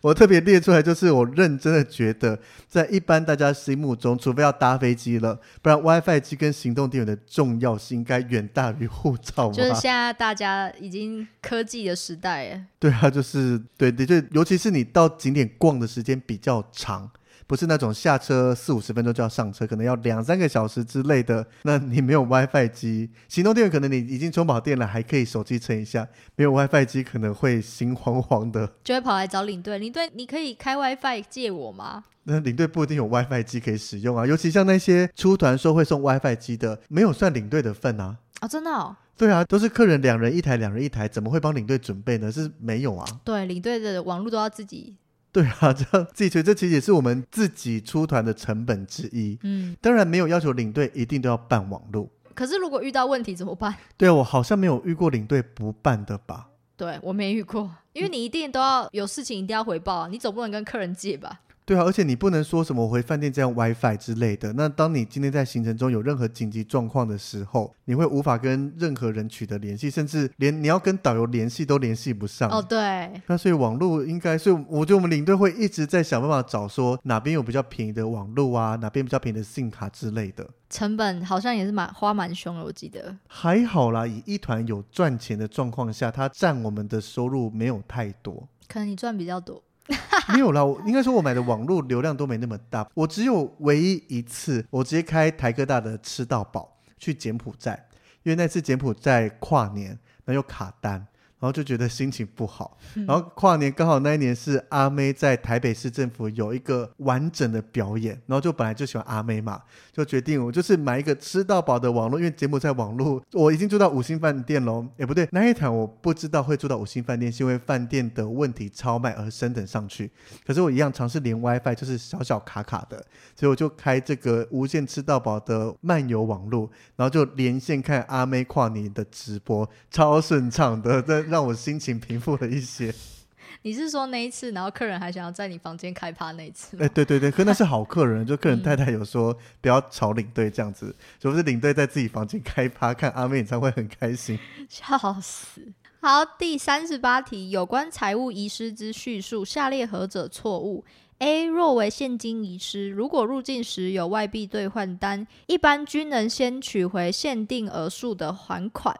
A: 我特别列出来，就是我认真的觉得，在一般大家心目中，除非要搭飞机了，不然 WiFi 机跟行动动电源的重要性应该远大于护照。
B: 就是现在大家已经科技的时代，哎，
A: 对啊，就是对的确，尤其是你到景点逛的时间比较长，不是那种下车四五十分钟就要上车，可能要两三个小时之类的。那你没有 WiFi 机，行动电源可能你已经充饱电了，还可以手机撑一下。没有 WiFi 机可能会心慌慌的，
B: 就会跑来找领队。领队，你可以开 WiFi 借我吗？
A: 那领队不一定有 WiFi 机可以使用啊，尤其像那些出团说会送 WiFi 机的，没有算领队的份啊。
B: 啊、哦，真的哦。
A: 对啊，都是客人两人一台，两人一台，怎么会帮领队准备呢？是没有啊。
B: 对，领队的网络都要自己。
A: 对啊，这样自己觉得这其实也是我们自己出团的成本之一。嗯，当然没有要求领队一定都要办网络。
B: 可是如果遇到问题怎么办？
A: 对啊，我好像没有遇过领队不办的吧？
B: 对，我没遇过，因为你一定都要有事情一定要回报，你总不能跟客人借吧？
A: 对啊，而且你不能说什么我回饭店这样 WiFi 之类的。那当你今天在行程中有任何紧急状况的时候，你会无法跟任何人取得联系，甚至连你要跟导游联系都联系不上。
B: 哦，对。
A: 那所以网络应该，所以我觉得我们领队会一直在想办法找说哪边有比较便宜的网络啊，哪边比较便宜的 SIM 卡之类的。
B: 成本好像也是蛮花蛮凶的，我记得。
A: 还好啦，以一团有赚钱的状况下，它占我们的收入没有太多。
B: 可能你赚比较多。
A: 没有啦，我应该说我买的网络流量都没那么大。我只有唯一一次，我直接开台科大的吃到饱去柬埔寨，因为那次柬埔寨跨年，然后又卡单。然后就觉得心情不好，然后跨年刚好那一年是阿妹在台北市政府有一个完整的表演，然后就本来就喜欢阿妹嘛，就决定我就是买一个吃到饱的网络，因为节目在网络我已经住到五星饭店喽，也不对，那一场我不知道会住到五星饭店，是因为饭店的问题超卖而升等上去，可是我一样尝试连 WiFi，就是小小卡卡的，所以我就开这个无线吃到饱的漫游网络，然后就连线看阿妹跨年的直播，超顺畅的。让我心情平复了一些。
B: 你是说那一次，然后客人还想要在你房间开趴那一次？
A: 哎，对对对，可那是好客人，就客人太太有说不要吵领队这样子，是不是领队在自己房间开趴看阿妹演唱会很开心？
B: 笑死！好，第三十八题，有关财务遗失之叙述，下列何者错误？A. 若为现金遗失，如果入境时有外币兑换单，一般均能先取回限定额数的还款。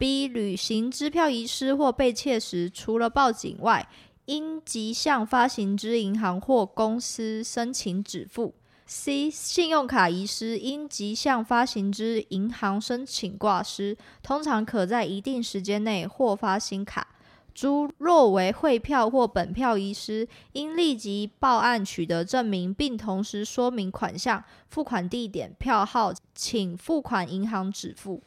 B: B. 旅行支票遗失或被窃时，除了报警外，应即向发行之银行或公司申请止付。C. 信用卡遗失，应即向发行之银行申请挂失，通常可在一定时间内获发新卡。D. 若为汇票或本票遗失，应立即报案取得证明，并同时说明款项、付款地点、票号，请付款银行止付。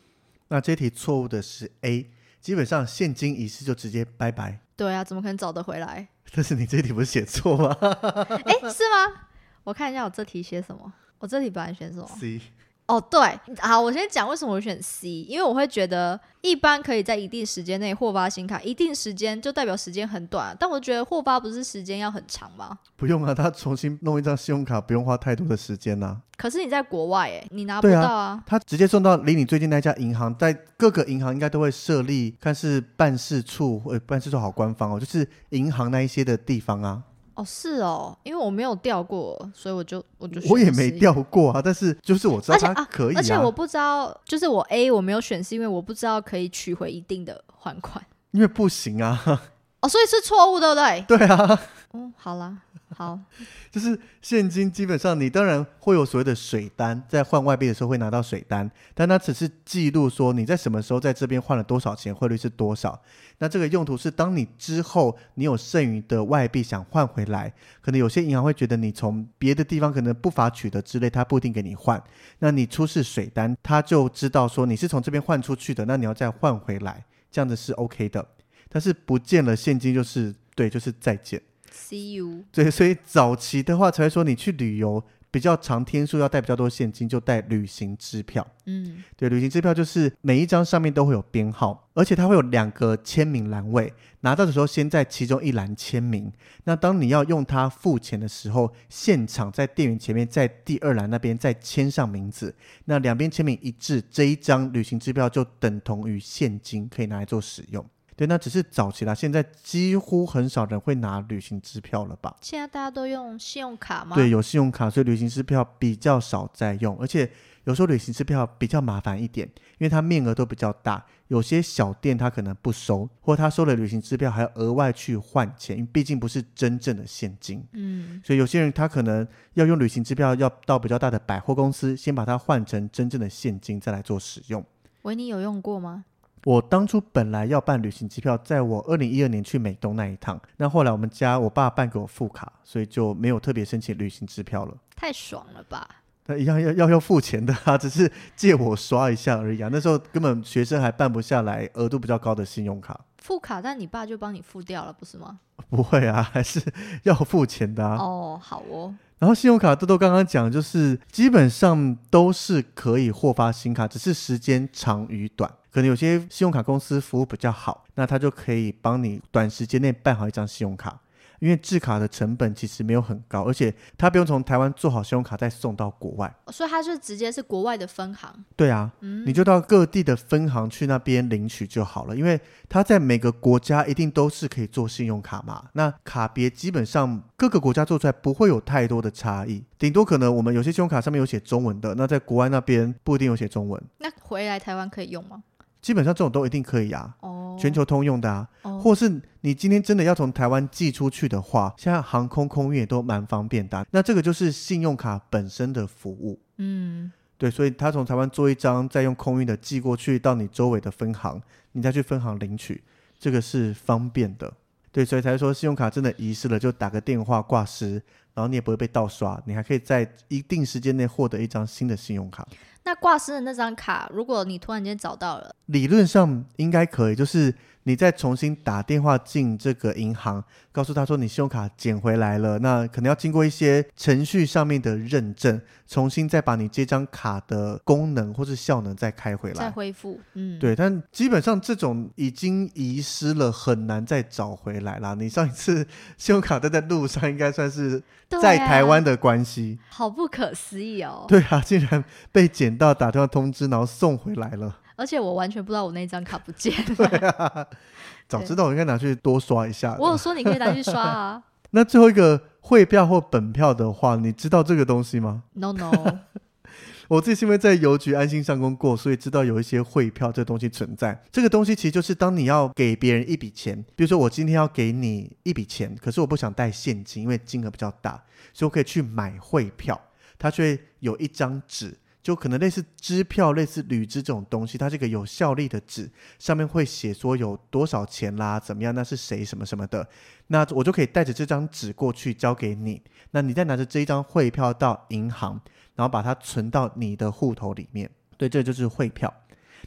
A: 那这题错误的是 A，基本上现金遗失就直接拜拜。
B: 对啊，怎么可能找得回来？
A: 但是你这题不是写错吗？
B: 哎，是吗？我看一下我这题写什么。我这题本来选什么
A: ？C。
B: 哦，对，好，我先讲为什么我选 C，因为我会觉得一般可以在一定时间内获发新卡，一定时间就代表时间很短，但我觉得获发不是时间要很长吗？
A: 不用啊，他重新弄一张信用卡不用花太多的时间呐、啊。
B: 可是你在国外哎，你拿不到啊，
A: 啊。他直接送到离你最近那家银行，在各个银行应该都会设立，看是办事处，呃，办事处好官方哦，就是银行那一些的地方啊。
B: 哦，是哦，因为我没有调过，所以我就我就
A: 我也没调过啊。但是就是我知道它可以啊，
B: 而且我不知道，就是我 A 我没有选，是因为我不知道可以取回一定的还款，
A: 因为不行啊。
B: 哦，所以是错误，对不对？
A: 对啊。
B: 嗯，好啦，好，
A: 就是现金基本上你当然会有所谓的水单，在换外币的时候会拿到水单，但它只是记录说你在什么时候在这边换了多少钱，汇率是多少。那这个用途是当你之后你有剩余的外币想换回来，可能有些银行会觉得你从别的地方可能不法取得之类，他不一定给你换。那你出示水单，他就知道说你是从这边换出去的，那你要再换回来，这样子是 OK 的。但是不见了现金就是对，就是再见。
B: See you。
A: 对，所以早期的话才会说你去旅游比较长天数要带比较多现金，就带旅行支票。嗯，对，旅行支票就是每一张上面都会有编号，而且它会有两个签名栏位，拿到的时候先在其中一栏签名。那当你要用它付钱的时候，现场在店员前面在第二栏那边再签上名字。那两边签名一致，这一张旅行支票就等同于现金，可以拿来做使用。对，那只是早期啦，现在几乎很少人会拿旅行支票了吧？
B: 现在大家都用信用卡吗？
A: 对，有信用卡，所以旅行支票比较少在用，而且有时候旅行支票比较麻烦一点，因为它面额都比较大，有些小店它可能不收，或他收了旅行支票还要额外去换钱，因为毕竟不是真正的现金。
B: 嗯，
A: 所以有些人他可能要用旅行支票，要到比较大的百货公司，先把它换成真正的现金，再来做使用。
B: 维尼有用过吗？
A: 我当初本来要办旅行机票，在我二零一二年去美东那一趟，那后来我们家我爸办给我副卡，所以就没有特别申请旅行支票了。
B: 太爽了吧？
A: 那一样要要要付钱的啊，只是借我刷一下而已啊。那时候根本学生还办不下来额度比较高的信用卡。
B: 副卡，但你爸就帮你付掉了，不是吗？
A: 不会啊，还是要付钱的啊。
B: 哦，好哦。
A: 然后信用卡豆豆刚刚讲，就是基本上都是可以获发新卡，只是时间长与短。可能有些信用卡公司服务比较好，那他就可以帮你短时间内办好一张信用卡。因为制卡的成本其实没有很高，而且他不用从台湾做好信用卡再送到国外，
B: 所以他就直接是国外的分行。
A: 对啊，
B: 嗯，
A: 你就到各地的分行去那边领取就好了。因为他在每个国家一定都是可以做信用卡嘛，那卡别基本上各个国家做出来不会有太多的差异，顶多可能我们有些信用卡上面有写中文的，那在国外那边不一定有写中文。
B: 那回来台湾可以用吗？
A: 基本上这种都一定可以啊，
B: 哦，
A: 全球通用的啊，
B: 哦，
A: 或是你今天真的要从台湾寄出去的话，现在航空空运也都蛮方便的啊。那这个就是信用卡本身的服务，
B: 嗯，
A: 对，所以他从台湾做一张，再用空运的寄过去到你周围的分行，你再去分行领取，这个是方便的。对，所以才说信用卡真的遗失了，就打个电话挂失，然后你也不会被盗刷，你还可以在一定时间内获得一张新的信用卡。
B: 那挂失的那张卡，如果你突然间找到了，
A: 理论上应该可以，就是你再重新打电话进这个银行，告诉他说你信用卡捡回来了，那可能要经过一些程序上面的认证，重新再把你这张卡的功能或是效能再开回来，
B: 再恢复。嗯，
A: 对，但基本上这种已经遗失了，很难再找回来啦。你上一次信用卡都在路上，应该算是在台湾的关系，
B: 啊，好不可思议哦。
A: 对啊，竟然被捡。到打电话通知，然后送回来了。
B: 而且我完全不知道我那张卡不见了。
A: 对啊，早知道我应该拿去多刷一下。
B: 我有说你可以拿去刷啊。
A: 那最后一个汇票或本票的话，你知道这个东西吗
B: ？No No。
A: 我自己是因为在邮局安心上工过，所以知道有一些汇票这东西存在。这个东西其实就是当你要给别人一笔钱，比如说我今天要给你一笔钱，可是我不想带现金，因为金额比较大，所以我可以去买汇票。它就会有一张纸。就可能类似支票、类似履支这种东西，它这个有效力的纸，上面会写说有多少钱啦，怎么样，那是谁什么什么的，那我就可以带着这张纸过去交给你，那你再拿着这一张汇票到银行，然后把它存到你的户头里面。对，这就是汇票。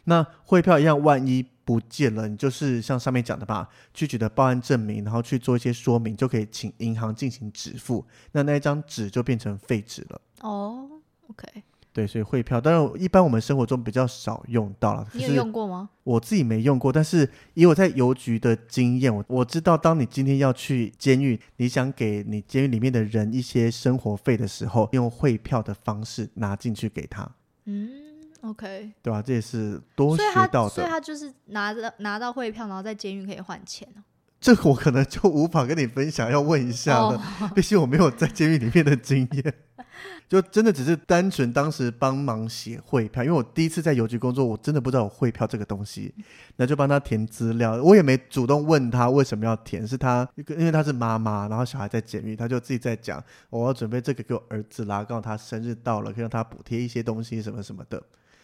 A: 那汇票一样，万一不见了，你就是像上面讲的吧，去取得报案证明，然后去做一些说明，就可以请银行进行止付，那那一张纸就变成废纸了。
B: 哦，OK。
A: 对，所以汇票，当然一般我们生活中比较少用到了。
B: 你有用过吗？
A: 我自己没用过，但是以我在邮局的经验，我我知道，当你今天要去监狱，你想给你监狱里面的人一些生活费的时候，用汇票的方式拿进去给他。
B: 嗯，OK，
A: 对吧？这也是多学到的。
B: 所以他，所以他就是拿着拿到汇票，然后在监狱可以换钱。
A: 这个我可能就无法跟你分享，要问一下了。哦、毕竟我没有在监狱里面的经验。就真的只是单纯当时帮忙写汇票，因为我第一次在邮局工作，我真的不知道有汇票这个东西，那就帮他填资料，我也没主动问他为什么要填，是他因为他是妈妈，然后小孩在监狱，他就自己在讲，我要准备这个给我儿子啦，告诉他生日到了，可以让他补贴一些东西什么什么的，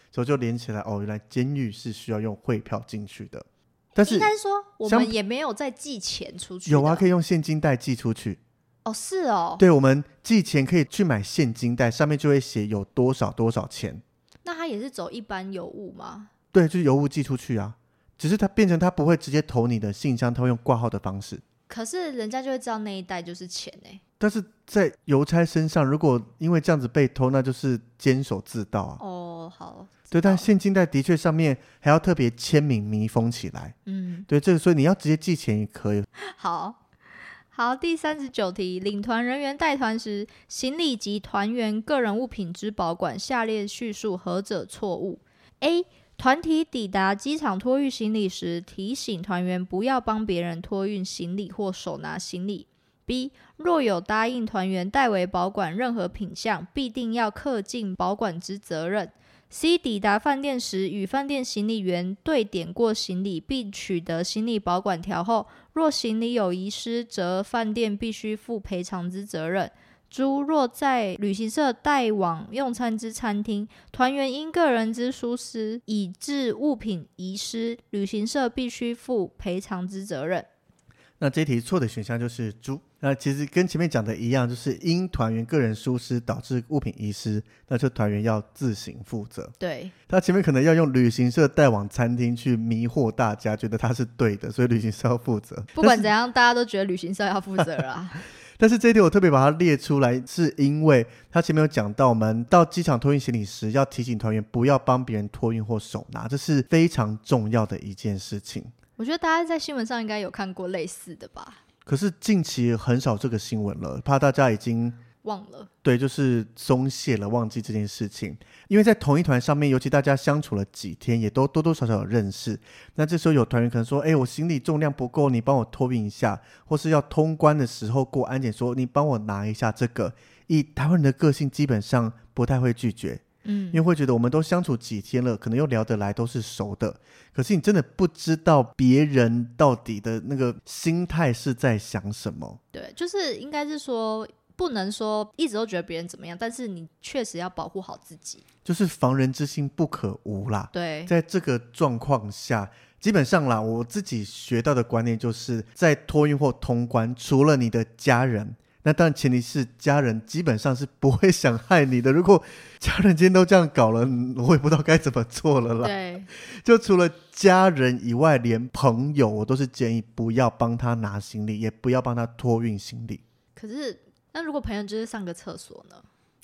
A: 所以就连起来，哦，原来监狱是需要用汇票进去的，但是
B: 应该说我们也没有再寄钱出去，
A: 有啊，可以用现金袋寄出去。
B: 哦，是哦，
A: 对，我们寄钱可以去买现金袋，上面就会写有多少多少钱。
B: 那他也是走一般邮物吗？对，
A: 就是邮物寄出去啊，只是他变成他不会直接投你的信箱，他会用挂号的方式。
B: 可是人家就会知道那一袋就是钱呢。
A: 但是在邮差身上，如果因为这样子被偷，那就是监守自盗啊。
B: 哦，好。
A: 对，但现金袋的确上面还要特别签名密封起来。
B: 嗯，
A: 对，这个所以你要直接寄钱也可以。
B: 好。好，第三十九题，领团人员带团时，行李及团员个人物品之保管，下列叙述何者错误？A. 团体抵达机场托运行李时，提醒团员不要帮别人托运行李或手拿行李。B. 若有答应团员代为保管任何品项，必定要恪尽保管之责任。C. 抵达饭店时，与饭店行李员对点过行李，并取得行李保管条后，若行李有遗失，则饭店必须负赔偿之责任。诸若在旅行社带往用餐之餐厅，团员因个人之疏失以致物品遗失，旅行社必须负赔偿之责任。
A: 那这题错的选项就是猪。那其实跟前面讲的一样，就是因团员个人疏失导致物品遗失，那就团员要自行负责。
B: 对，
A: 他前面可能要用旅行社带往餐厅去迷惑大家，觉得他是对的，所以旅行社要负责。
B: 不管怎样，大家都觉得旅行社要负责啦。
A: 但是这一点我特别把它列出来，是因为他前面有讲到，我们到机场托运行李时，要提醒团员不要帮别人托运或手拿，这是非常重要的一件事情。
B: 我觉得大家在新闻上应该有看过类似的吧？
A: 可是近期很少这个新闻了，怕大家已经。
B: 忘了，
A: 对，就是松懈了，忘记这件事情。因为在同一团上面，尤其大家相处了几天，也都多多少少有认识。那这时候有团员可能说：“哎，我行李重量不够，你帮我托运一下。”或是要通关的时候过安检，说：“你帮我拿一下这个。”以台湾人的个性，基本上不太会拒绝，嗯，因为会觉得我们都相处几天了，可能又聊得来，都是熟的。可是你真的不知道别人到底的那个心态是在想什么。
B: 对，就是应该是说。不能说一直都觉得别人怎么样，但是你确实要保护好自己，
A: 就是防人之心不可无啦。
B: 对，
A: 在这个状况下，基本上啦，我自己学到的观念就是在托运或通关，除了你的家人，那当然前提是家人基本上是不会想害你的。如果家人今天都这样搞了，我也不知道该怎么做了啦。
B: 对，
A: 就除了家人以外，连朋友我都是建议不要帮他拿行李，也不要帮他托运行李。
B: 可是。那如果朋友就是上个厕所呢？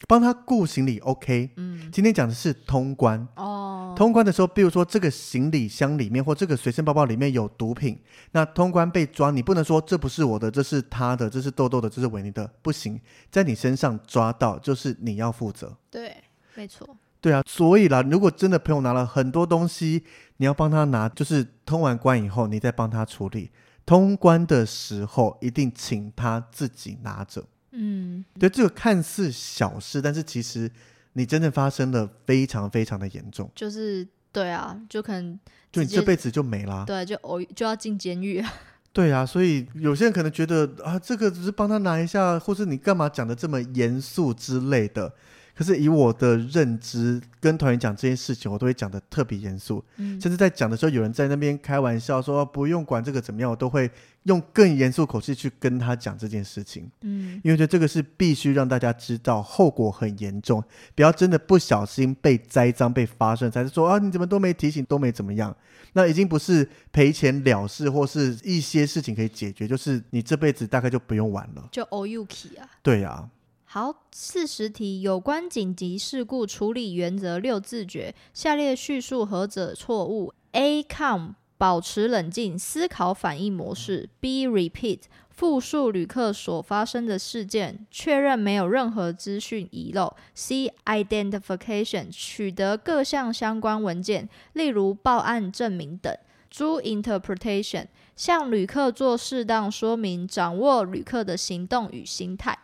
A: 帮他顾行李，OK。嗯，今天讲的是通关
B: 哦。
A: 通关的时候，比如说这个行李箱里面或这个随身包包里面有毒品，那通关被抓，你不能说这不是我的，这是他的，这是豆豆的，这是维尼的，不行，在你身上抓到就是你要负责。
B: 对，没错。
A: 对啊，所以啦，如果真的朋友拿了很多东西，你要帮他拿，就是通完关以后，你再帮他处理。通关的时候，一定请他自己拿着。
B: 嗯，
A: 对，这个看似小事，但是其实你真正发生了非常非常的严重。
B: 就是对啊，就可能
A: 就你这辈子就没啦。
B: 对，就偶就要进监狱。
A: 对啊，所以有些人可能觉得啊，这个只是帮他拿一下，或是你干嘛讲的这么严肃之类的。可是以我的认知，跟团员讲这件事情，我都会讲的特别严肃。嗯，甚至在讲的时候，有人在那边开玩笑说不用管这个怎么样，我都会用更严肃口气去跟他讲这件事情。嗯，因为觉得这个是必须让大家知道，后果很严重，不要真的不小心被栽赃、被发生，才是说啊，你怎么都没提醒，都没怎么样，那已经不是赔钱了事，或是一些事情可以解决，就是你这辈子大概就不用玩了，
B: 就 all you key 啊。
A: 对呀、啊。
B: 好，四十题有关紧急事故处理原则六字诀，下列叙述何者错误？A. calm 保持冷静，思考反应模式。B. repeat 复述旅客所发生的事件，确认没有任何资讯遗漏。C. identification 取得各项相关文件，例如报案证明等。D. interpretation 向旅客做适当说明，掌握旅客的行动与心态。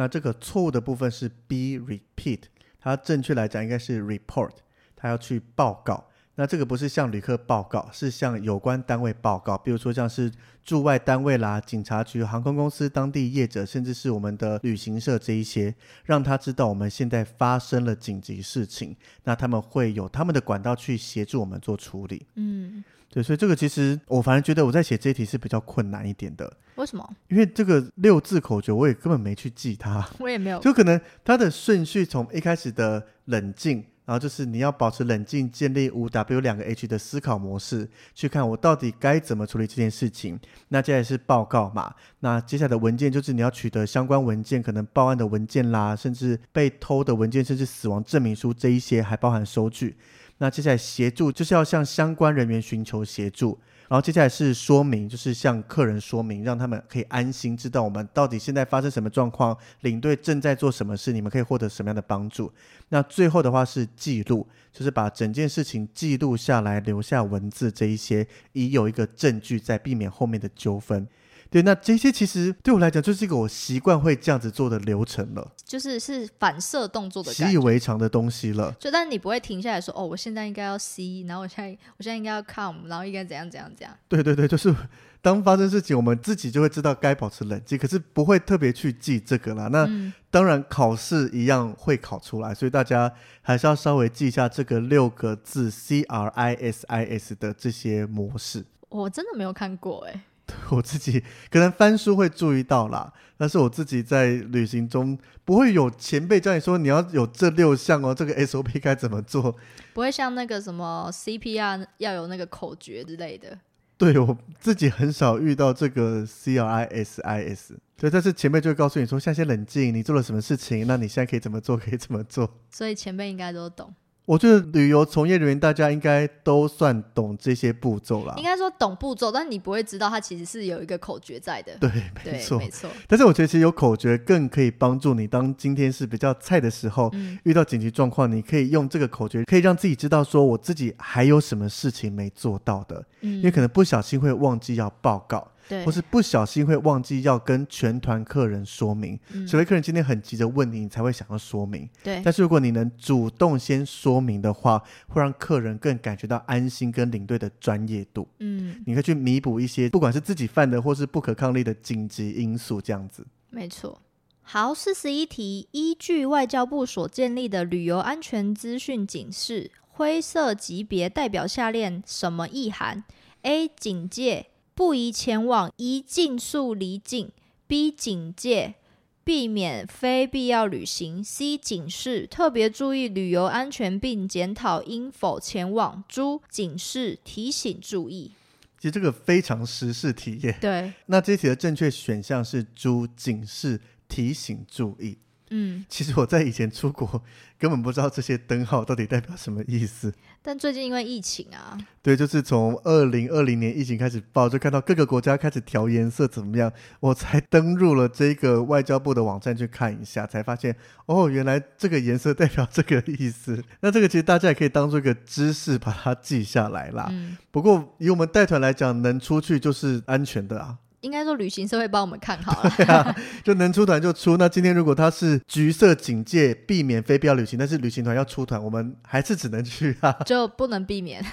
A: 那这个错误的部分是 be repeat，它正确来讲应该是 report，它要去报告。那这个不是向旅客报告，是向有关单位报告，比如说像是驻外单位啦、警察局、航空公司、当地业者，甚至是我们的旅行社这一些，让他知道我们现在发生了紧急事情，那他们会有他们的管道去协助我们做处理。
B: 嗯。
A: 对，所以这个其实我反而觉得我在写这一题是比较困难一点的。
B: 为什么？
A: 因为这个六字口诀我也根本没去记它，
B: 我也没有。
A: 就可能它的顺序从一开始的冷静，然后就是你要保持冷静，建立五 W 两个 H 的思考模式，去看我到底该怎么处理这件事情。那接下来是报告嘛？那接下来的文件就是你要取得相关文件，可能报案的文件啦，甚至被偷的文件，甚至死亡证明书这一些，还包含收据。那接下来协助就是要向相关人员寻求协助，然后接下来是说明，就是向客人说明，让他们可以安心知道我们到底现在发生什么状况，领队正在做什么事，你们可以获得什么样的帮助。那最后的话是记录，就是把整件事情记录下来，留下文字这一些，以有一个证据在避免后面的纠纷。对，那这些其实对我来讲就是一个我习惯会这样子做的流程了，
B: 就是是反射动作的，
A: 习以为常的东西了。
B: 就但是你不会停下来说，哦，我现在应该要 C，然后我现在我现在应该要 come，然后应该怎样怎样怎样。
A: 对对对，就是当发生事情，我们自己就会知道该保持冷静，可是不会特别去记这个啦。那、嗯、当然考试一样会考出来，所以大家还是要稍微记一下这个六个字 C R I S I S 的这些模式。
B: 我真的没有看过哎、欸。
A: 我自己可能翻书会注意到啦，但是我自己在旅行中不会有前辈教你说你要有这六项哦，这个 SOP 该怎么做？
B: 不会像那个什么 CPR 要有那个口诀之类的。
A: 对，我自己很少遇到这个 CRISIS，对，但是前辈就会告诉你说，现在先冷静，你做了什么事情，那你现在可以怎么做，可以怎么做。
B: 所以前辈应该都懂。
A: 我觉得旅游从业人员大家应该都算懂这些步骤啦。
B: 应该说懂步骤，但你不会知道它其实是有一个口诀在的。
A: 对，没错，
B: 没错。
A: 但是我觉得其实有口诀更可以帮助你，当今天是比较菜的时候，嗯、遇到紧急状况，你可以用这个口诀，可以让自己知道说我自己还有什么事情没做到的，嗯、因为可能不小心会忘记要报告。对或是不小心会忘记要跟全团客人说明，嗯、除非客人今天很急着问你，你才会想要说明。对，但是如果你能主动先说明的话，会让客人更感觉到安心跟领队的专业度。嗯，你可以去弥补一些不管是自己犯的或是不可抗力的紧急因素，这样子。
B: 没错。好，四十一题，依据外交部所建立的旅游安全资讯警示，灰色级别代表下列什么意涵？A. 警戒。不宜前往，宜尽速离境。B 警戒，避免非必要旅行。C 警示，特别注意旅游安全，并检讨应否前往。D 警示，提醒注意。
A: 其实这个非常时事题耶。
B: 对，
A: 那这题的正确选项是 D 警示，提醒注意。嗯，其实我在以前出国根本不知道这些灯号到底代表什么意思。
B: 但最近因为疫情啊，
A: 对，就是从二零二零年疫情开始爆，就看到各个国家开始调颜色怎么样，我才登入了这个外交部的网站去看一下，才发现哦，原来这个颜色代表这个意思。那这个其实大家也可以当做一个知识把它记下来啦。嗯，不过以我们带团来讲，能出去就是安全的啊。
B: 应该说旅行社会帮我们看好了，
A: 啊，就能出团就出。那今天如果它是橘色警戒，避免非必要旅行，但是旅行团要出团，我们还是只能去啊，
B: 就不能避免。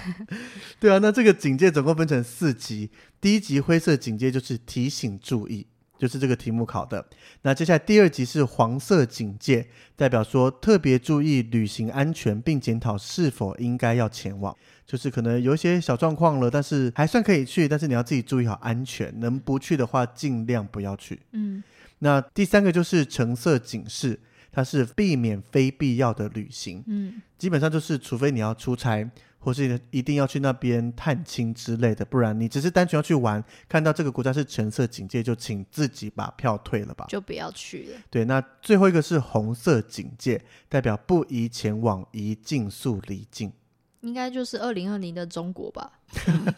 A: 对啊，那这个警戒总共分成四级，第一级灰色警戒就是提醒注意。就是这个题目考的。那接下来第二级是黄色警戒，代表说特别注意旅行安全，并检讨是否应该要前往。就是可能有一些小状况了，但是还算可以去，但是你要自己注意好安全，能不去的话尽量不要去。嗯。那第三个就是橙色警示，它是避免非必要的旅行。嗯。基本上就是除非你要出差。或是一定要去那边探亲之类的，不然你只是单纯要去玩，看到这个国家是橙色警戒，就请自己把票退了吧，
B: 就不要去了。
A: 对，那最后一个是红色警戒，代表不宜前往，宜尽速离境。
B: 应该就是二零二零的中国吧？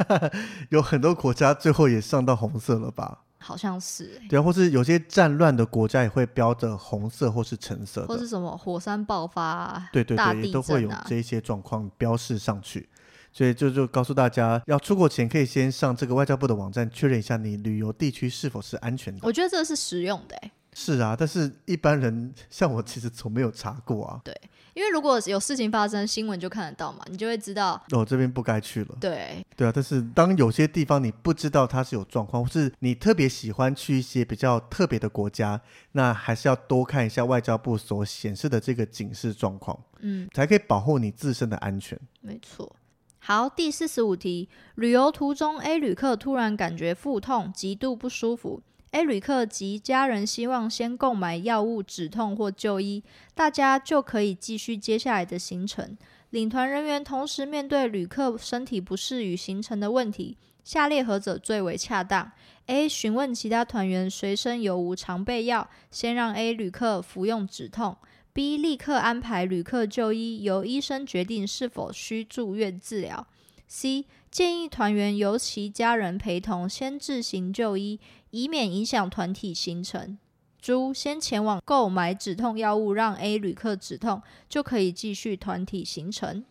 A: 有很多国家最后也上到红色了吧？
B: 好像是、欸，
A: 对啊，或是有些战乱的国家也会标着红色或是橙色，
B: 或是什么火山爆发、啊，
A: 对对对，啊、也都会有这些状况标示上去。所以就就告诉大家，要出国前可以先上这个外交部的网站确认一下你旅游地区是否是安全的。
B: 我觉得这个是实用的、欸，
A: 是啊，但是一般人像我其实从没有查过啊。
B: 对。因为如果有事情发生，新闻就看得到嘛，你就会知道
A: 哦，这边不该去了。
B: 对
A: 对啊，但是当有些地方你不知道它是有状况，或是你特别喜欢去一些比较特别的国家，那还是要多看一下外交部所显示的这个警示状况，嗯，才可以保护你自身的安全。
B: 没错。好，第四十五题，旅游途中 A 旅客突然感觉腹痛，极度不舒服。A 旅客及家人希望先购买药物止痛或就医，大家就可以继续接下来的行程。领团人员同时面对旅客身体不适与行程的问题，下列何者最为恰当？A. 询问其他团员随身有无常备药，先让 A 旅客服用止痛；B. 立刻安排旅客就医，由医生决定是否需住院治疗 C 建议团员由其家人陪同先自行就医，以免影响团体行程。猪先前往购买止痛药物，让 A 旅客止痛，就可以继续团体行程。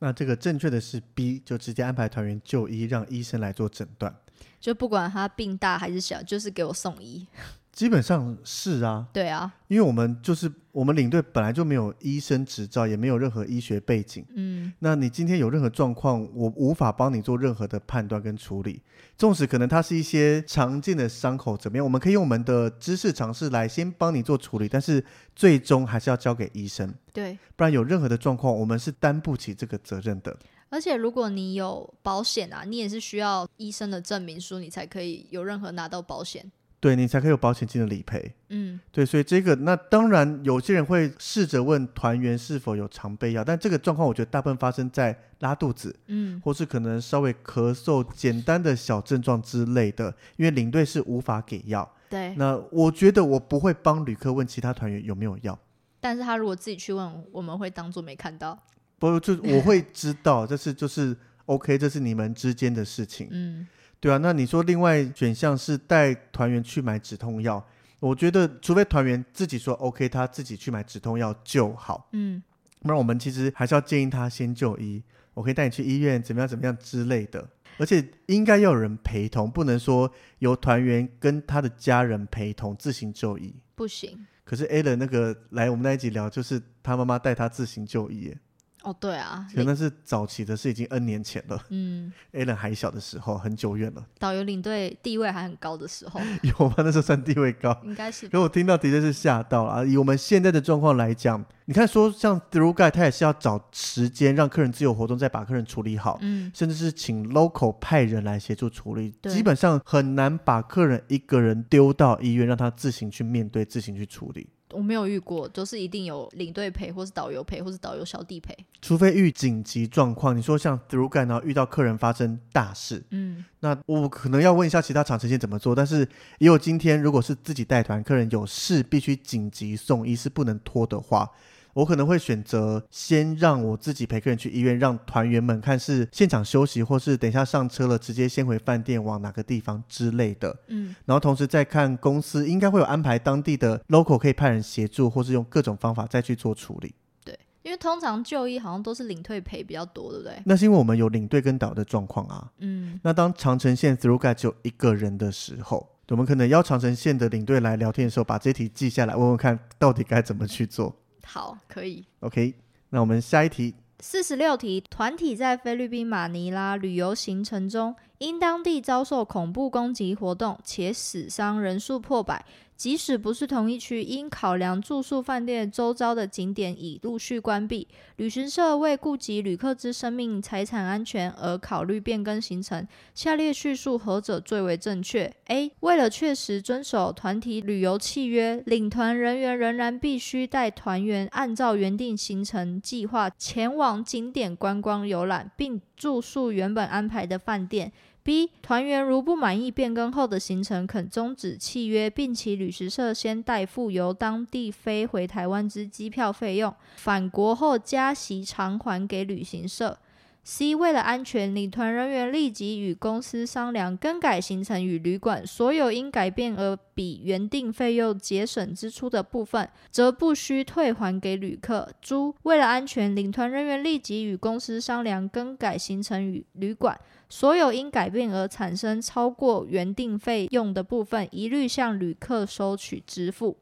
A: 那这个正确的是 B，就直接安排团员就医，让医生来做诊断。
B: 就不管他病大还是小，就是给我送医。
A: 基本上是啊，
B: 对啊，
A: 因为我们就是我们领队本来就没有医生执照，也没有任何医学背景。嗯，那你今天有任何状况，我无法帮你做任何的判断跟处理。纵使可能它是一些常见的伤口怎么样，我们可以用我们的知识尝试来先帮你做处理，但是最终还是要交给医生。
B: 对，
A: 不然有任何的状况，我们是担不起这个责任的。
B: 而且如果你有保险啊，你也是需要医生的证明书，你才可以有任何拿到保险。
A: 对，你才可以有保险金的理赔。
B: 嗯，
A: 对，所以这个那当然有些人会试着问团员是否有常备药，但这个状况我觉得大部分发生在拉肚子，嗯，或是可能稍微咳嗽、简单的小症状之类的，因为领队是无法给药。
B: 对，
A: 那我觉得我不会帮旅客问其他团员有没有药，
B: 但是他如果自己去问，我们会当做没看到。
A: 不，就我会知道，这是就是 OK，这是你们之间的事情。嗯。对啊，那你说另外选项是带团员去买止痛药，我觉得除非团员自己说 OK，他自己去买止痛药就好。嗯，那我们其实还是要建议他先就医，我可以带你去医院，怎么样怎么样之类的。而且应该要有人陪同，不能说由团员跟他的家人陪同自行就医。
B: 不行。
A: 可是 Alan 那个来我们那一集聊，就是他妈妈带他自行就医。
B: 哦，对啊，
A: 可能是早期的是，已经 N 年前了。嗯，Alan 还小的时候，很久远了。
B: 导游领队地位还很高的时候，
A: 有吗？那时候算地位高，
B: 应该是。
A: 可我听到的确是吓到了啊！以我们现在的状况来讲，你看说像 Through Guide，他也是要找时间让客人自由活动，再把客人处理好。嗯，甚至是请 local 派人来协助处理，基本上很难把客人一个人丢到医院，让他自行去面对，自行去处理。
B: 我没有遇过，都是一定有领队陪，或是导游陪，或是导游小弟陪。
A: 除非遇紧急状况，你说像 through guide，然后遇到客人发生大事，嗯，那我可能要问一下其他长程线怎么做。但是也有今天，如果是自己带团，客人有事必须紧急送医，是不能拖的话。我可能会选择先让我自己陪客人去医院，让团员们看是现场休息，或是等一下上车了直接先回饭店往哪个地方之类的。嗯，然后同时再看公司应该会有安排当地的 local 可以派人协助，或是用各种方法再去做处理。
B: 对，因为通常就医好像都是领队赔比较多，对不对？
A: 那是因为我们有领队跟导的状况啊。嗯，那当长城线 through guide 只有一个人的时候，我们可能邀长城线的领队来聊天的时候，把这题记下来，问问看到底该怎么去做。
B: 好，可以。
A: OK，那我们下一题。
B: 四十六题，团体在菲律宾马尼拉旅游行程中，因当地遭受恐怖攻击活动，且死伤人数破百。即使不是同一区，因考量住宿饭店周遭的景点已陆续关闭，旅行社为顾及旅客之生命财产安全而考虑变更行程。下列叙述何者最为正确？A. 为了确实遵守团体旅游契约，领团人员仍然必须带团员按照原定行程计划前往景点观光游览，并住宿原本安排的饭店。B 团员如不满意变更后的行程，可终止契约，并其旅行社先代付由当地飞回台湾之机票费用，返国后加息偿还给旅行社。C 为了安全，领团人员立即与公司商量更改行程与旅馆，所有因改变而比原定费用节省支出的部分，则不需退还给旅客。D 为了安全，领团人员立即与公司商量更改行程与旅馆，所有因改变而产生超过原定费用的部分，一律向旅客收取支付。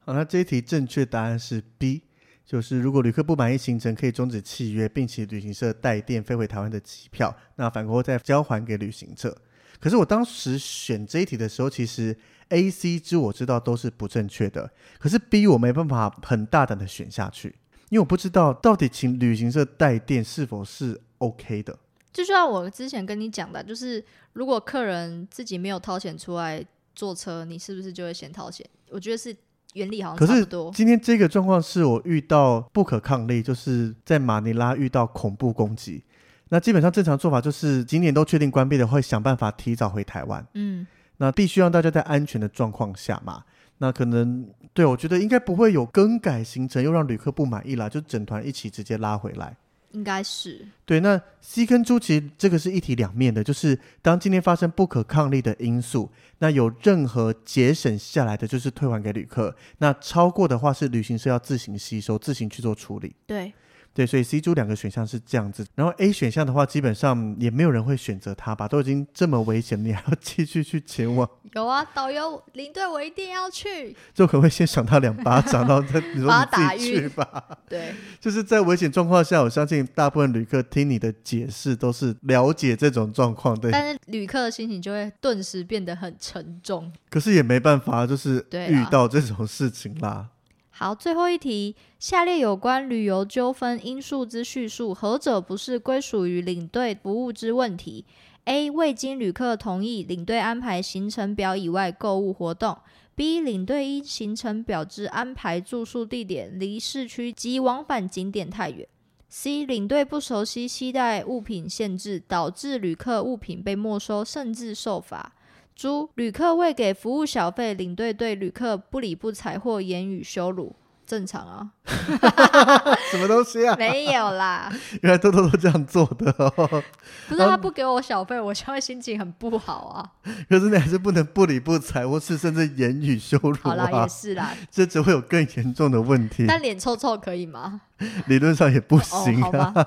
A: 好，那这一题正确答案是 B。就是如果旅客不满意行程，可以终止契约，并且旅行社代垫飞回台湾的机票，那返国后再交还给旅行社。可是我当时选这一题的时候，其实 A、C 之我知道都是不正确的，可是 B 我没办法很大胆的选下去，因为我不知道到底请旅行社代垫是否是 OK 的。
B: 就像我之前跟你讲的，就是如果客人自己没有掏钱出来坐车，你是不是就会先掏钱？我觉得是。原理好像差不多。
A: 可是今天这个状况是我遇到不可抗力，就是在马尼拉遇到恐怖攻击。那基本上正常做法就是景点都确定关闭的，会想办法提早回台湾。嗯，那必须让大家在安全的状况下嘛。那可能对我觉得应该不会有更改行程又让旅客不满意啦，就整团一起直接拉回来。
B: 应该是。
A: 对，那 C 跟猪其实这个是一体两面的，就是当今天发生不可抗力的因素，那有任何节省下来的，就是退还给旅客；那超过的话，是旅行社要自行吸收、自行去做处理。
B: 对。
A: 对，所以 C 组两个选项是这样子，然后 A 选项的话，基本上也没有人会选择它吧？都已经这么危险，你还要继续去前往？
B: 有啊，导游领队，我一定要去。
A: 就可能会先赏他两巴掌，然后再你说你自己去吧。
B: 对，
A: 就是在危险状况下，我相信大部分旅客听你的解释都是了解这种状况，对。
B: 但是旅客的心情就会顿时变得很沉重。
A: 可是也没办法，就是遇到这种事情啦。
B: 好，最后一题，下列有关旅游纠纷因素之叙述，何者不是归属于领队服务之问题？A. 未经旅客同意，领队安排行程表以外购物活动；B. 领队依行程表之安排住宿地点离市区及往返景点太远；C. 领队不熟悉携带物品限制，导致旅客物品被没收，甚至受罚。猪旅客未给服务小费，领队对旅客不理不睬或言语羞辱，正常啊？
A: 什么东西啊？
B: 没有啦，
A: 原来偷偷都这样做的哦。
B: 不是他不给我小费，我就会心情很不好啊。
A: 可是你还是不能不理不睬，或是甚至言语羞辱啊。
B: 好啦，也是啦，
A: 这只会有更严重的问题。
B: 但脸臭臭可以吗？
A: 理论上也不行啊。哦，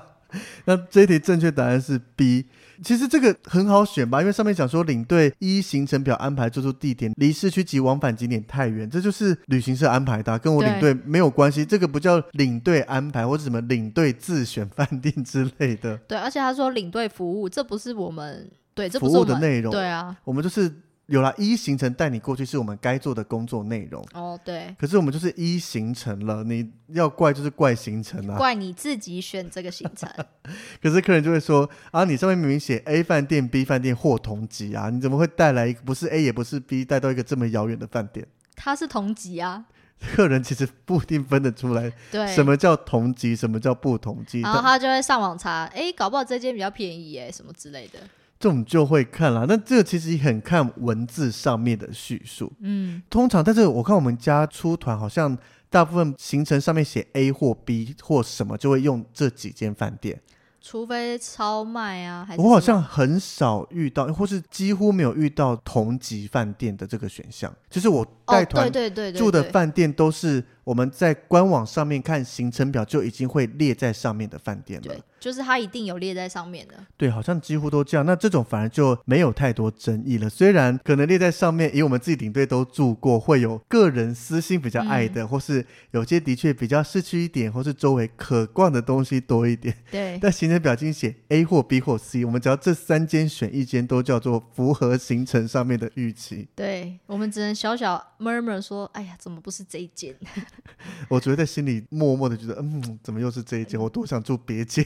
A: 那这一题正确答案是 B。其实这个很好选吧，因为上面讲说领队依行程表安排住宿地点离市区及往返景点太远，这就是旅行社安排的，跟我领队没有关系。这个不叫领队安排或者什么领队自选饭店之类的。
B: 对，而且他说领队服务，这不是我们对这
A: 服务的内容。
B: 对啊，
A: 我们就是。有了一行程带你过去是我们该做的工作内容
B: 哦，对。
A: 可是我们就是一行程了，你要怪就是怪行程啊，
B: 怪你自己选这个行程。
A: 可是客人就会说啊，你上面明明写 A 饭店、B 饭店或同级啊，你怎么会带来一个不是 A 也不是 B，带到一个这么遥远的饭店？
B: 它是同级啊。
A: 客人其实不一定分得出来，对，什么叫同级，什么叫不同级，
B: 然后他就会上网查，哎，搞不好这间比较便宜哎，什么之类的。
A: 这种就会看了，那这个其实也很看文字上面的叙述。嗯，通常，但是我看我们家出团，好像大部分行程上面写 A 或 B 或什么，就会用这几间饭店。
B: 除非超卖啊，还是
A: 我好像很少遇到，或是几乎没有遇到同级饭店的这个选项。就是我带团住的饭店都是我们在官网上面看行程表就已经会列在上面的饭店了。
B: 对，就是它一定有列在上面的。
A: 对，好像几乎都这样。那这种反而就没有太多争议了。虽然可能列在上面，以我们自己领队都住过，会有个人私心比较爱的，嗯、或是有些的确比较市区一点，或是周围可逛的东西多一点。
B: 对。
A: 但行程表经写 A 或 B 或 C，我们只要这三间选一间，都叫做符合行程上面的预期。
B: 对，我们只能小小 murmur 说：“哎呀，怎么不是这一间？”
A: 我只会在心里默默的觉得，嗯，怎么又是这一间？我多想住别间。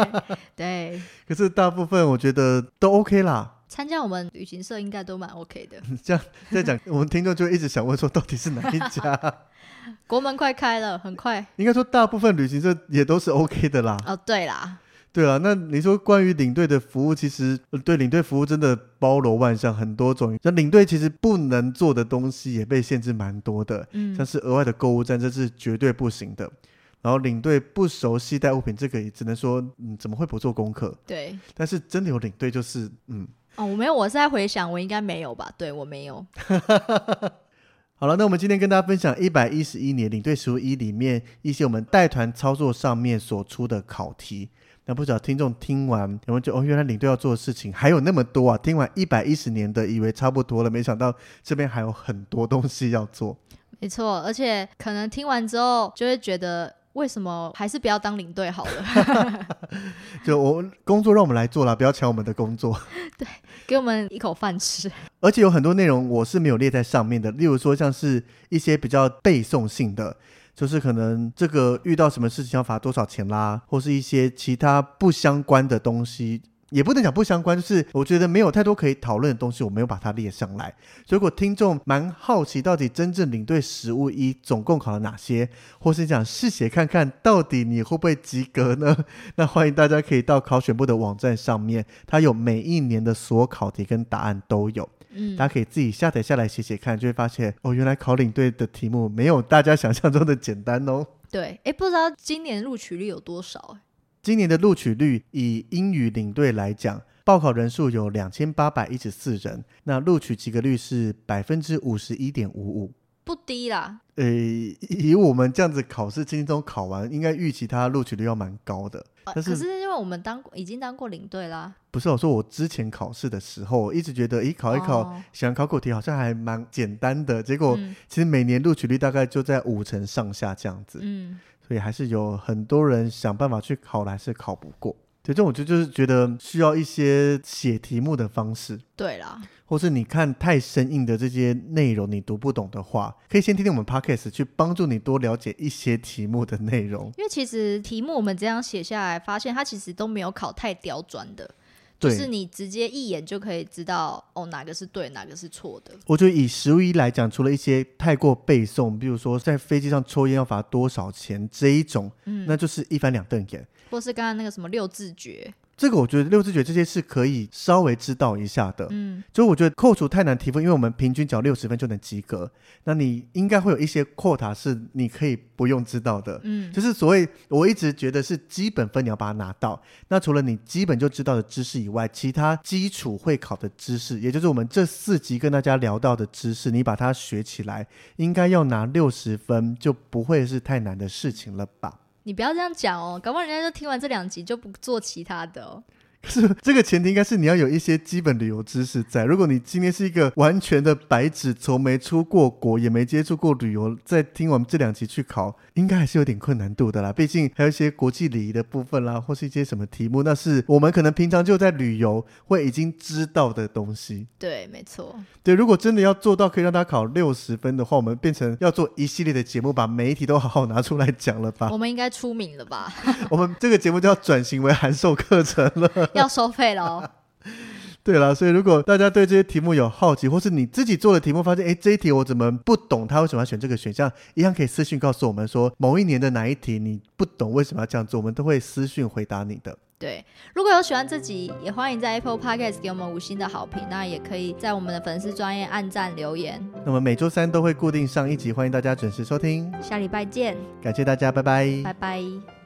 B: 对。
A: 可是大部分我觉得都 OK 啦。
B: 参加我们旅行社应该都蛮 OK 的。
A: 这样再讲，我们听众就一直想问说，到底是哪一家？
B: 国门快开了，很快。
A: 应该说，大部分旅行社也都是 OK 的啦。
B: 哦，对啦。
A: 对啊，那你说关于领队的服务，其实对领队服务真的包罗万象，很多种。那领队其实不能做的东西也被限制蛮多的，嗯，像是额外的购物站，这是绝对不行的。然后领队不熟悉带物品，这个也只能说，嗯，怎么会不做功课？
B: 对。
A: 但是真的有领队，就是嗯。
B: 哦，我没有，我是在回想，我应该没有吧？对，我没有。
A: 好了，那我们今天跟大家分享一百一十一年领队实务一里面一些我们带团操作上面所出的考题。那不知道听众听完有没有就哦，原来领队要做的事情还有那么多啊！听完一百一十年的，以为差不多了，没想到这边还有很多东西要做。
B: 没错，而且可能听完之后就会觉得，为什么还是不要当领队好了？
A: 就我工作让我们来做啦，不要抢我们的工作。
B: 对，给我们一口饭吃。
A: 而且有很多内容我是没有列在上面的，例如说像是一些比较背诵性的。就是可能这个遇到什么事情要罚多少钱啦，或是一些其他不相关的东西，也不能讲不相关，就是我觉得没有太多可以讨论的东西，我没有把它列上来。如果听众蛮好奇，到底真正领队实务一总共考了哪些，或是想试写看看到底你会不会及格呢？那欢迎大家可以到考选部的网站上面，它有每一年的所考题跟答案都有。嗯，大家可以自己下载下来写写看，就会发现哦，原来考领队的题目没有大家想象中的简单哦。
B: 对，哎，不知道今年录取率有多少？
A: 今年的录取率以英语领队来讲，报考人数有两千八百一十四人，那录取及格率是百分之五十一点五五，
B: 不低啦。
A: 呃，以我们这样子考试轻松考完，应该预期他录取率要蛮高的。
B: 啊、
A: 但是
B: 可是因为我们当已经当过领队啦，
A: 不是我说我之前考试的时候，我一直觉得，咦，考一考，
B: 哦、
A: 喜欢考古题好像还蛮简单的，结果、
B: 嗯、
A: 其实每年录取率大概就在五成上下这样子。
B: 嗯，
A: 所以还是有很多人想办法去考，还是考不过。对，这种我就就是觉得需要一些写题目的方式。
B: 对啦。
A: 或是你看太生硬的这些内容，你读不懂的话，可以先听听我们 podcast 去帮助你多了解一些题目的内容。
B: 因为其实题目我们这样写下来，发现它其实都没有考太刁钻的，就是你直接一眼就可以知道哦，哪个是对，哪个是错的。
A: 我觉得以实务一来讲，除了一些太过背诵，比如说在飞机上抽烟要罚多少钱这一种，嗯，那就是一翻两瞪眼。
B: 或是刚刚那个什么六字诀。
A: 这个我觉得六字诀这些是可以稍微知道一下的，
B: 嗯，
A: 就我觉得扣除太难提分，因为我们平均只要六十分就能及格，那你应该会有一些 quota 是你可以不用知道的，
B: 嗯，
A: 就是所谓我一直觉得是基本分你要把它拿到，那除了你基本就知道的知识以外，其他基础会考的知识，也就是我们这四集跟大家聊到的知识，你把它学起来，应该要拿六十分就不会是太难的事情了吧？
B: 你不要这样讲哦，搞不好人家就听完这两集就不做其他的哦。
A: 可是这个前提应该是你要有一些基本旅游知识在。如果你今天是一个完全的白纸，从没出过国，也没接触过旅游，在听我们这两集去考，应该还是有点困难度的啦。毕竟还有一些国际礼仪的部分啦，或是一些什么题目，那是我们可能平常就在旅游会已经知道的东西。
B: 对，没错。
A: 对，如果真的要做到可以让他考六十分的话，我们变成要做一系列的节目，把每一题都好好拿出来讲了吧？
B: 我们应该出名了吧？
A: 我们这个节目就要转型为函授课程了。
B: 要收费了哦。
A: 对了，所以如果大家对这些题目有好奇，或是你自己做的题目发现，哎，这一题我怎么不懂？他为什么要选这个选项？一样可以私信告诉我们说，某一年的哪一题你不懂，为什么要这样做？我们都会私信回答你的。
B: 对，如果有喜欢这集，也欢迎在 Apple Podcast 给我们五星的好评。那也可以在我们的粉丝专业按赞留言。
A: 那么每周三都会固定上一集，欢迎大家准时收听。
B: 下礼拜见，
A: 感谢大家，拜拜，
B: 拜拜。